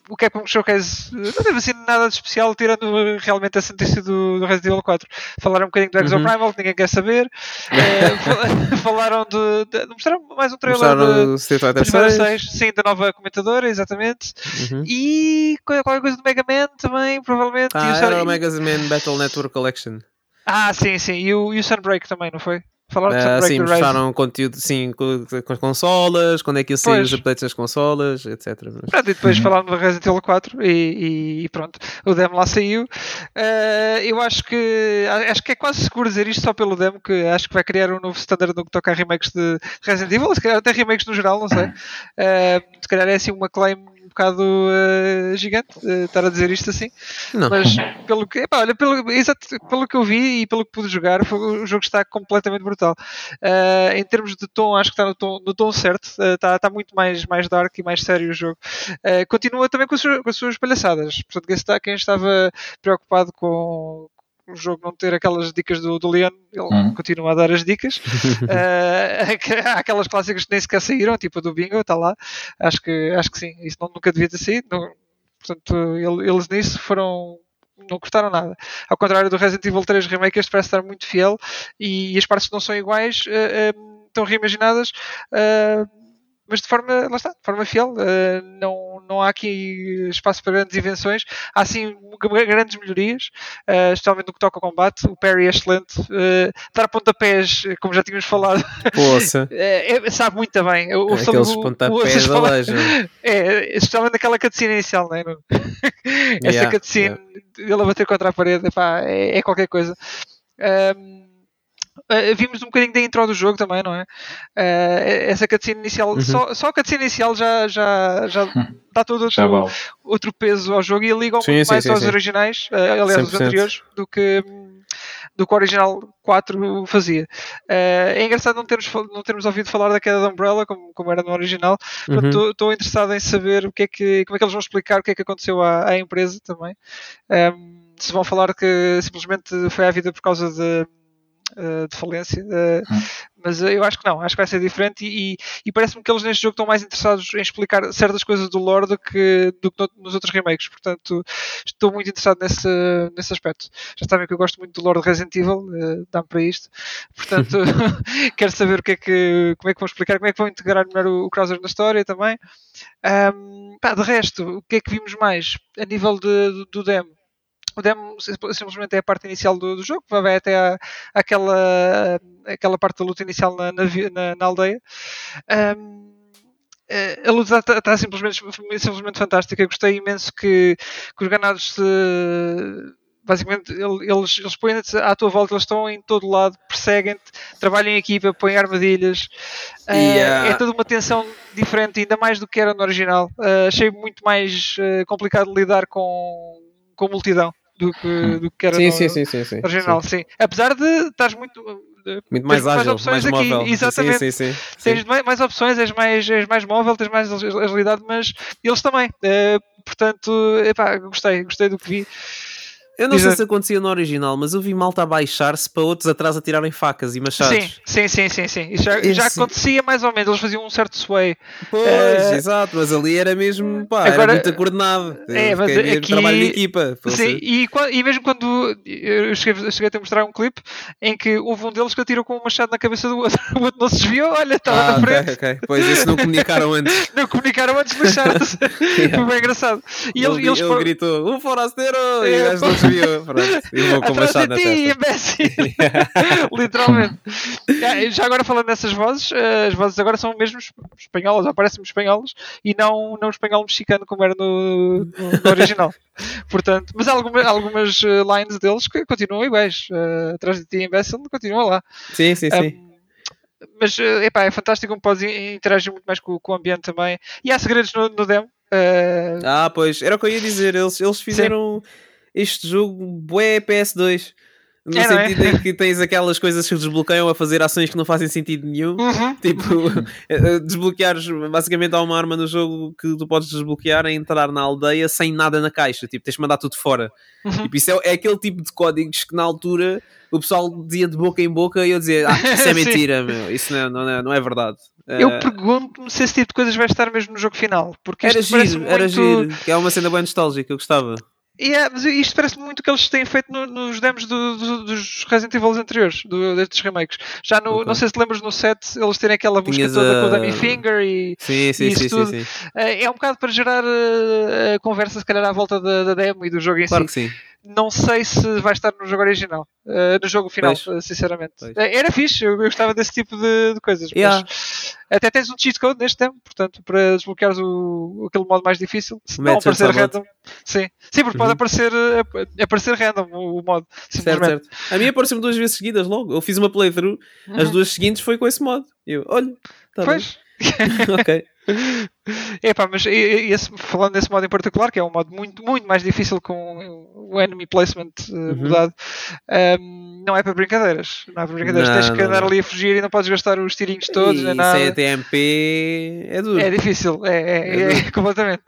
o Capcom Showcase não teve assim nada de especial, tirando realmente essa notícia do, do Resident Evil 4. Falaram um bocadinho do Exoprimal, uhum. que ninguém quer saber. é, falaram de, de, Mostraram mais um trailer mostraram de Street 6. Sim, da nova comentadora, exatamente. Uhum. E qualquer coisa do Mega Man também, provavelmente. Ah, era o Mega Man Battle Network Collection. Ah, sim, sim. E o, e o Sunbreak também, não foi? Falaram uh, sim, mostraram conteúdo sim, com, com, as consolas, quando é que ia sair os updates das consolas, etc. Pronto, e depois uhum. falaram do Resident Evil 4 e, e, pronto, o demo lá saiu. Uh, eu acho que acho que é quase seguro dizer isto só pelo demo, que acho que vai criar um novo standard no que toca a remakes de Resident Evil, se calhar até remakes no geral, não sei. Uh, se calhar é assim uma claim bocado uh, gigante uh, estar a dizer isto assim. Não. Mas pelo que, epá, olha, pelo, exato, pelo que eu vi e pelo que pude jogar, o jogo está completamente brutal. Uh, em termos de tom, acho que está no tom, no tom certo, está, está muito mais, mais dark e mais sério o jogo. continua também com as, suas, com as suas palhaçadas. Portanto, quem, está, quem estava preocupado com, o jogo não ter aquelas dicas do, do Leon, ele uhum. continua a dar as dicas. uh, há aquelas clássicas que nem sequer saíram, tipo a do Bingo, está lá. Acho que, acho que sim, isso não, nunca devia ter saído. Não, portanto, eles nisso foram. Não gostaram nada. Ao contrário do Resident Evil 3 Remake, este parece estar muito fiel e, e as partes não são iguais, uh, uh, estão reimaginadas. Uh, mas de forma, lá está, de forma fiel. Uh, não, não há aqui espaço para grandes invenções. Há sim grandes melhorias, uh, especialmente no que toca ao combate. O parry é excelente. Uh, dar pontapés, como já tínhamos falado, é, sabe muito bem. O, é aqueles o, pontapés o, da É, especialmente naquela cutscene inicial, não é? Essa yeah, cutscene, yeah. ele a bater contra a parede, epá, é, é qualquer coisa. Um, Uh, vimos um bocadinho da intro do jogo também, não é? Uh, essa cutscene inicial, uhum. só, só a cutscene inicial já, já, já dá todo outro, outro peso ao jogo e liga um sim, sim, mais sim, aos originais, uh, aliás, os anteriores, do que, do que o original 4 fazia. é engraçado não termos, não termos ouvido falar da queda da Umbrella, como, como era no original. Estou uhum. interessado em saber o que é que, como é que eles vão explicar o que é que aconteceu à, à empresa também. Um, ehm, se vão falar que simplesmente foi à vida por causa de de falência, uh, hum. mas eu acho que não, acho que vai ser diferente e, e parece-me que eles neste jogo estão mais interessados em explicar certas coisas do lore do que, do que nos outros remakes, portanto estou muito interessado nesse, nesse aspecto. Já sabem que eu gosto muito do lore de Resident Evil, dá-me para isto, portanto quero saber o que é que, como é que vão explicar, como é que vão integrar melhor o, o Krauser na história também. Um, pá, de resto, o que é que vimos mais a nível de, do, do demo? O demo simplesmente é a parte inicial do, do jogo, vai até a, aquela, aquela parte da luta inicial na, na, na, aldeia. Um, a luta está, está simplesmente, simplesmente fantástica. Gostei imenso que, que os ganados se basicamente eles, eles põem-te à tua volta, eles estão em todo lado, perseguem-te, trabalham em equipa, põem armadilhas. Uh, é toda uma tensão diferente, ainda mais do que era no original. Uh, achei muito mais uh, complicado lidar com, com multidão do que, do que era sim, no, sim, sim, sim, sim, original. Sim. Apesar de estás muito. Muito mais ágil, mais, opções mais aqui. móvel. Exatamente. Sim, sim, sim, Tens mais, mais, opções, és mais, és mais móvel, tens mais agilidade, mas eles também. portanto, epá, gostei, gostei do que vi. Eu não Exato. sei se acontecia no original, mas eu vi malta a baixar-se para outros atrás a tirarem facas e machados. Sim, sim, sim, sim. sim. Isso já, Esse... já acontecia mais ou menos, eles faziam um certo sway. Pois, uh... exato, mas ali era mesmo, pá, Agora, era muito coordenado. É, mas aqui... aqui... trabalho de equipa. Sim, e, e, mesmo quando eu cheguei, cheguei a te mostrar um clipe em que houve um deles que atirou com um machado na cabeça do outro, o outro não se desviou, olha, estava ah, na frente. Okay, okay. Pois isso não comunicaram antes. não comunicaram antes machado. yeah. Foi bem engraçado. E ele, eles, ele gritou, um forasteiro! É, e desviou. Pronto. Eu vou com Atrás de ti, imbécil! Literalmente. Já agora falando dessas vozes, eh, as vozes agora são mesmo espanholas, aparecem-me espanholas e não, não espanhol mexicano como era no, no original. Portanto, mas há algumas, algumas eh, lines deles que continuam iguais. Uh, atrás de ti, imbécil, continua lá. Sim, sim, sim. Um, mas epá, é fantástico como podes interagir muito mais com, com o ambiente também. E há segredos no, no demo. Uh... Ah, pois, era o que eu ia dizer. Eles, eles fizeram. Sim este jogo bué PS2. No é, é? sentido é? em que tens aquelas coisas que desbloqueiam a fazer ações que não fazem sentido nenhum. Uhum. Tipo, eh, eh, desbloqueares basicamente há uma arma no jogo que tu podes desbloquear a entrar na aldeia sem nada na caixa. Tipo, tens de mandar tudo fora. Uhum. Tipo, isso é, é, aquele tipo de códigos que na altura o pessoal dizia de boca em boca e eu dizia, ah, isso é mentira, meu. isso não é, não é, não é verdade. Eu uh... pergunto-me se esse tipo de coisas vai estar mesmo no jogo final. Porque era giro, muito... era giro, que é uma cena bem nostálgica, eu gostava. Yeah, mas isto parece muito o que eles têm feito no, nos demos do, do, dos Resident Evil anteriores, do, destes remakes. Já no, okay. não sei se te lembras no set, eles terem aquela busca Tinhas toda a... com o Dummy Finger e, sim, sim, e isso sim, tudo. Sim, é, é um bocado para gerar uh, a conversa, se calhar, à volta da, da demo e do jogo em claro si. Que sim. Não sei se vai estar no jogo original, uh, no jogo final, pois. sinceramente. Pois. Era fixe, eu gostava desse tipo de, de coisas. Yeah. Mas até tens um cheat code neste tempo, portanto, para desbloqueares o, aquele modo mais difícil. Se não aparecer random. Sim. Sim, porque uhum. pode aparecer, eh, aparecer random o, o modo. Certo, certo. A mim apareceu-me duas vezes seguidas logo. Eu fiz uma playthrough, uhum. as duas seguintes foi com esse modo. Eu, olha, tá pois. ok. Epá, mas esse, falando desse modo em particular, que é um modo muito, muito mais difícil com o enemy placement uh, uhum. mudado, um, ehm, não é para brincadeiras. Não é para brincadeiras. Não, Tens que andar não. ali a fugir e não podes gastar os tirinhos todos. E nada. sem é duro. É difícil, é, é, é, é completamente.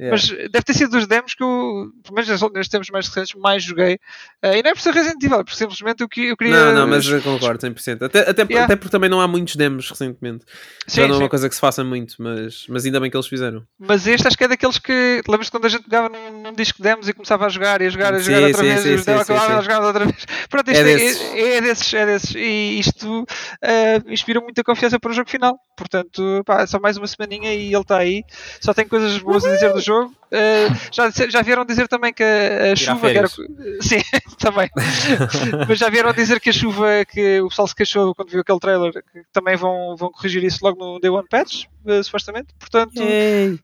Yeah. Mas deve ter sido dos demos que eu, pelo menos nestes tempos mais recentes, mais joguei. Uh, e não é por ser Resident Evil, é porque simplesmente eu, eu queria. Não, não, mas eu concordo 100%. Até, até, yeah. até porque também não há muitos demos recentemente. Sim, Já não é uma coisa que se faça muito, mas, mas ainda bem que eles fizeram. Mas este acho que é daqueles que. Lembras-te quando a gente pegava num, num disco de demos e começava a jogar e a jogar, a jogar sim, outra sim, vez, sim, e sim, acabava a jogar outra vez. Pronto, isto é, é, desses. É, é, desses, é desses. E isto uh, inspira muita confiança para o jogo final. Portanto, pá, é só mais uma semaninha e ele está aí. Só tem coisas boas a dizer do jogo. Uh, já, já vieram dizer também que a, a chuva. Que era... Sim, também. Mas já vieram dizer que a chuva que o pessoal se queixou quando viu aquele trailer, que também vão, vão corrigir isso logo no Day One Patch, supostamente. Portanto,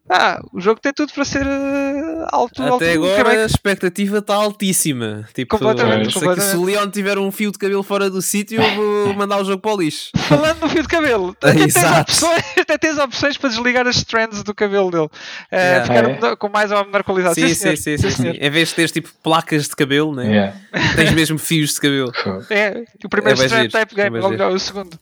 ah, o jogo tem tudo para ser uh, alto. Até alto agora a expectativa está altíssima. Tipo, completamente, completamente. se o Leon tiver um fio de cabelo fora do sítio, eu vou mandar o jogo para o lixo. Falando no fio de cabelo, até, tens opções, até tens opções para desligar as strands do cabelo dele. Uh, Ficar é. com mais ou menor qualidade. Sim, sim, sim, sim, sim, Em vez de teres tipo placas de cabelo, né? Yeah. tens mesmo fios de cabelo. É, o primeiro é strand type game, logo o segundo.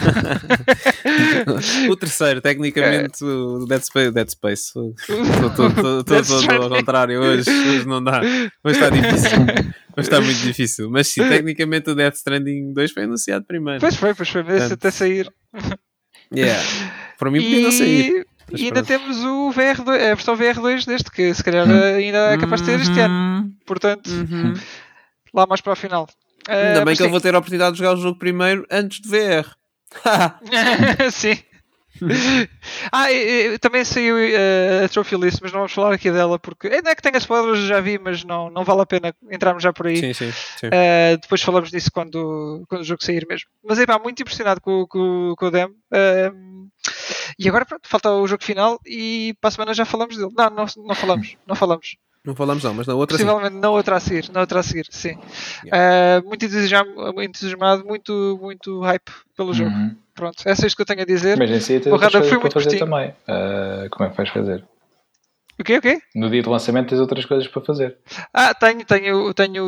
o terceiro, tecnicamente, é. o Dead Space. Dead Space. Estou todo ao contrário, hoje, hoje não dá. Hoje está difícil. Hoje está muito difícil. Mas sim, tecnicamente o Death Stranding 2 foi anunciado primeiro. Pois foi, pois foi, mas até sair. Yeah. Para mim podia não sair. Mas e ainda pronto. temos o VR2, a versão VR2 deste, que se calhar hum. ainda é capaz de ter este ano. Uhum. Portanto, uhum. lá mais para o final. Ainda uh, bem que sim. eu vou ter a oportunidade de jogar o jogo primeiro antes de VR. sim. Ah, e, e, também saiu uh, a Trophy List, mas não vamos falar aqui dela porque ainda é que tenho as spoilers, já vi, mas não, não vale a pena entrarmos já por aí. Sim, sim, sim. Uh, depois falamos disso quando, quando o jogo sair mesmo. Mas é pá, muito impressionado com, com, com o demo. Uh, E agora pronto, falta o jogo final e para a semana já falamos dele. Não, não, não falamos, não falamos. Não falamos não, mas na outra Possivelmente sim. na outra a seguir, na outra a seguir, sim. Yeah. Uh, muito entusiasmado, muito, muito hype pelo jogo. Uhum. Pronto, é só isto que eu tenho a dizer. Mas em si tens outras coisas para fazer também. Uh, como é que vais fazer? O quê, o quê? No dia de lançamento tens outras coisas para fazer. Ah, tenho, tenho, tenho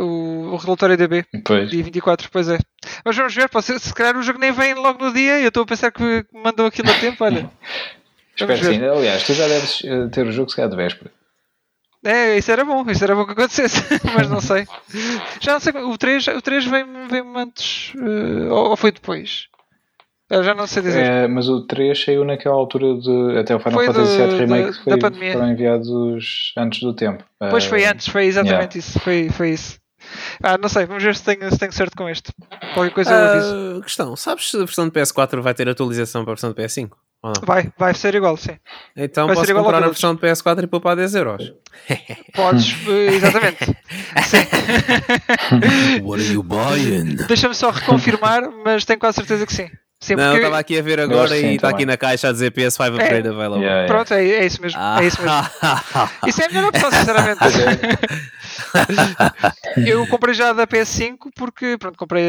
o, o relatório DB. Pois. Dia 24, pois é. Mas vamos ver, pode ser, se calhar o jogo nem vem logo no dia e eu estou a pensar que me mandou aquilo a tempo, olha. Espero que sim. Aliás, tu já deves ter o jogo se calhar de véspera. É, isso era bom, isso era bom que acontecesse, mas não sei. Já não sei, o 3, o 3 vem, vem antes, uh, ou foi depois? Eu já não sei dizer. É, mas o 3 saiu naquela altura de. Até o Final foi Fantasy VII Remake de, foi, da pandemia. foram enviados antes do tempo. Pois uh, foi antes, foi exatamente yeah. isso. Foi, foi isso. Ah, não sei, vamos ver se tenho, se tenho certo com este. Qualquer coisa eu aviso. Uh, questão: sabes se a versão de PS4 vai ter atualização para a versão de PS5? Vai, vai ser igual, sim. Então vai posso comprar a versão de PS4 e poupar 10 euros. Podes, exatamente. What are you buying? Deixa-me só reconfirmar, mas tenho quase certeza que sim. sim não, estava aqui a ver agora e está aqui na caixa a dizer PS5 Upgrade é, Available. Yeah, yeah. Pronto, é, é, isso mesmo. É isso mesmo. isso é a melhor opção, sinceramente. eu comprei já da PS5 porque, pronto, comprei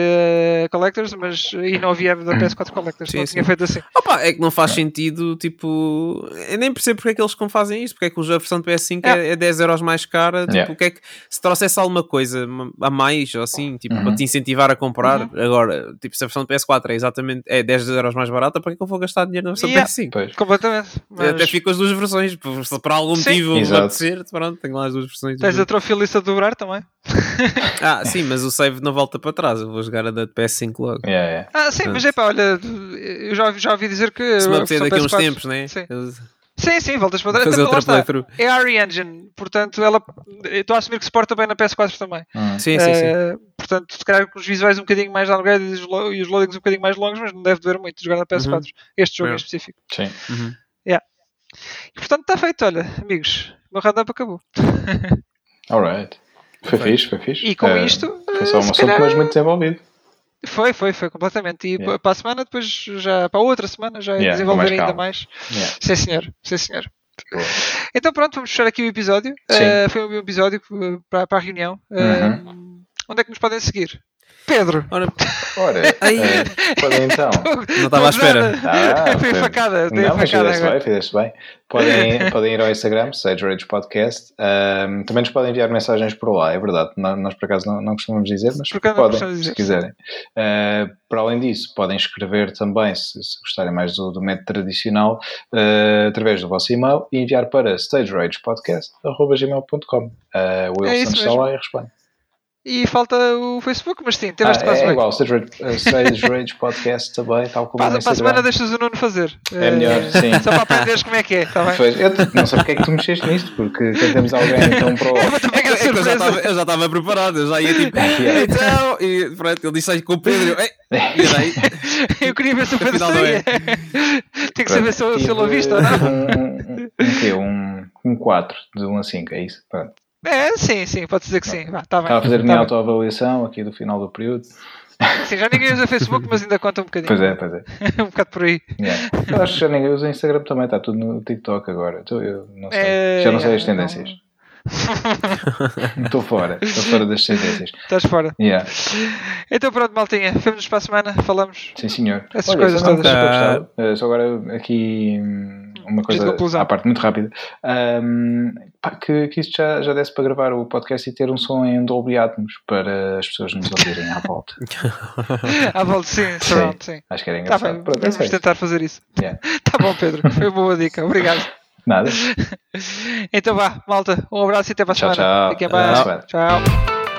a Collectors, mas e não havia da PS4 Collectors, sim, não sim. tinha feito assim. Opa, é que não faz sentido, tipo, eu nem percebo porque é que eles fazem isto, porque é que a versão de PS5 é, é 10 euros mais cara, tipo, yeah. que é que se trouxesse alguma coisa a mais, ou assim, tipo, uhum. para te incentivar a comprar, uhum. agora, tipo, se a versão de PS4 é exatamente é 10 euros mais barata, para que é que eu vou gastar dinheiro na versão yeah. PS5? Pois. Completamente. Mas... Até fico as duas versões, por, por algum sim. motivo apetecer, pronto, tenho lá as duas versões. Tens a trofilista de dobrar também. ah, sim, mas o save não volta para trás. Eu vou jogar a da PS5 logo. Yeah, yeah. Ah, sim, Portanto, mas é pá, olha, eu já, já ouvi dizer que. Se me apetecer daqui a uns tempos, né? Sim. Eu... Sim, sim, voltas para trás. Fazer outra playthrough. É a Re-Engine, portanto, ela. Estou a assumir que suporta bem na PS4 também. Uhum. Sim, sim, sim. Uh, portanto, se calhar com os visuais um bocadinho mais downgrade e os loadings um bocadinho mais longos, mas não deve doer muito jogar na PS4. Uhum. Este jogo yeah. em específico. Sim. Uhum. Yeah. E portanto está feito, olha, amigos. O meu roundup acabou. Alright. Foi, foi fixe, foi fixe. E com uh, isto. Foi só um assunto calhar... mas muito desenvolvido. Foi, foi, foi completamente. E yeah. para a semana, depois já para a outra semana já yeah, desenvolver mais ainda mais. Yeah. Sim, senhor, sim, senhor. Então pronto, vamos fechar aqui o episódio. Uh, foi um episódio para, para a reunião. Uh, Onde é que nos podem seguir? Pedro. Ora, Ora aí. É, podem então. Não estava à espera. Ah, foi facada. Não, mas fizeste bem, fizeste bem. Podem, podem ir ao Instagram, Sage Rage Podcast. Um, também nos podem enviar mensagens por lá, é verdade. Nós, por acaso, não, não costumamos dizer, mas podem, dizer. se quiserem. Uh, para além disso, podem escrever também, se, se gostarem mais do, do método tradicional, uh, através do vosso e-mail e enviar para stageragepodcast.gmail.com. Uh, o Wilson é está lá e responde e falta o Facebook, mas sim, tiveste ah, quase é, é igual, Sage Rage, Podcast também, tal como Para, para a semana deixas o Nuno fazer. É melhor, uh, sim. Só para aprenderes como é que é, está bem? Pois, eu não sei porque é que tu mexeste nisto, porque temos alguém então para o... É, é, eu, já estava, eu já estava preparado, eu já ia tipo, yeah. então, e pronto, ele disse aí com o Pedro, eu, e daí? eu queria ver se o Pedro sabia. Tem que saber se, ele ouviste ou não. Um, um, quê? Um, um 4, de 1 a 5, é isso? Pronto. É, sim, sim, pode dizer que sim. Vá, tá bem, Estava a fazer a minha tá autoavaliação aqui do final do período. Sim, já ninguém usa Facebook, mas ainda conta um bocadinho. Pois é, pois é. um bocado por aí. Yeah. Eu acho que já ninguém usa Instagram também, está tudo no TikTok agora. Então, eu não sei. É, já não sei as tendências. Estou fora, estou fora das tendências. Estás fora. Yeah. Então pronto, maltinha, vemos para a semana, falamos. Sim, senhor. Essas Olha, coisas todas. Uh, só agora aqui uma coisa à parte muito rápida. Um, que, que isto já, já desse para gravar o podcast e ter um som em Dolby Atmos para as pessoas nos ouvirem à volta. à volta, sim, sim. sim. Acho que era engraçado. Tá bem, Pronto, é vamos tentar fazer isso. Yeah. tá bom, Pedro. Foi boa dica. Obrigado. Nada. então vá, malta. Um abraço e até para a semana. Tchau. Tchau. tchau.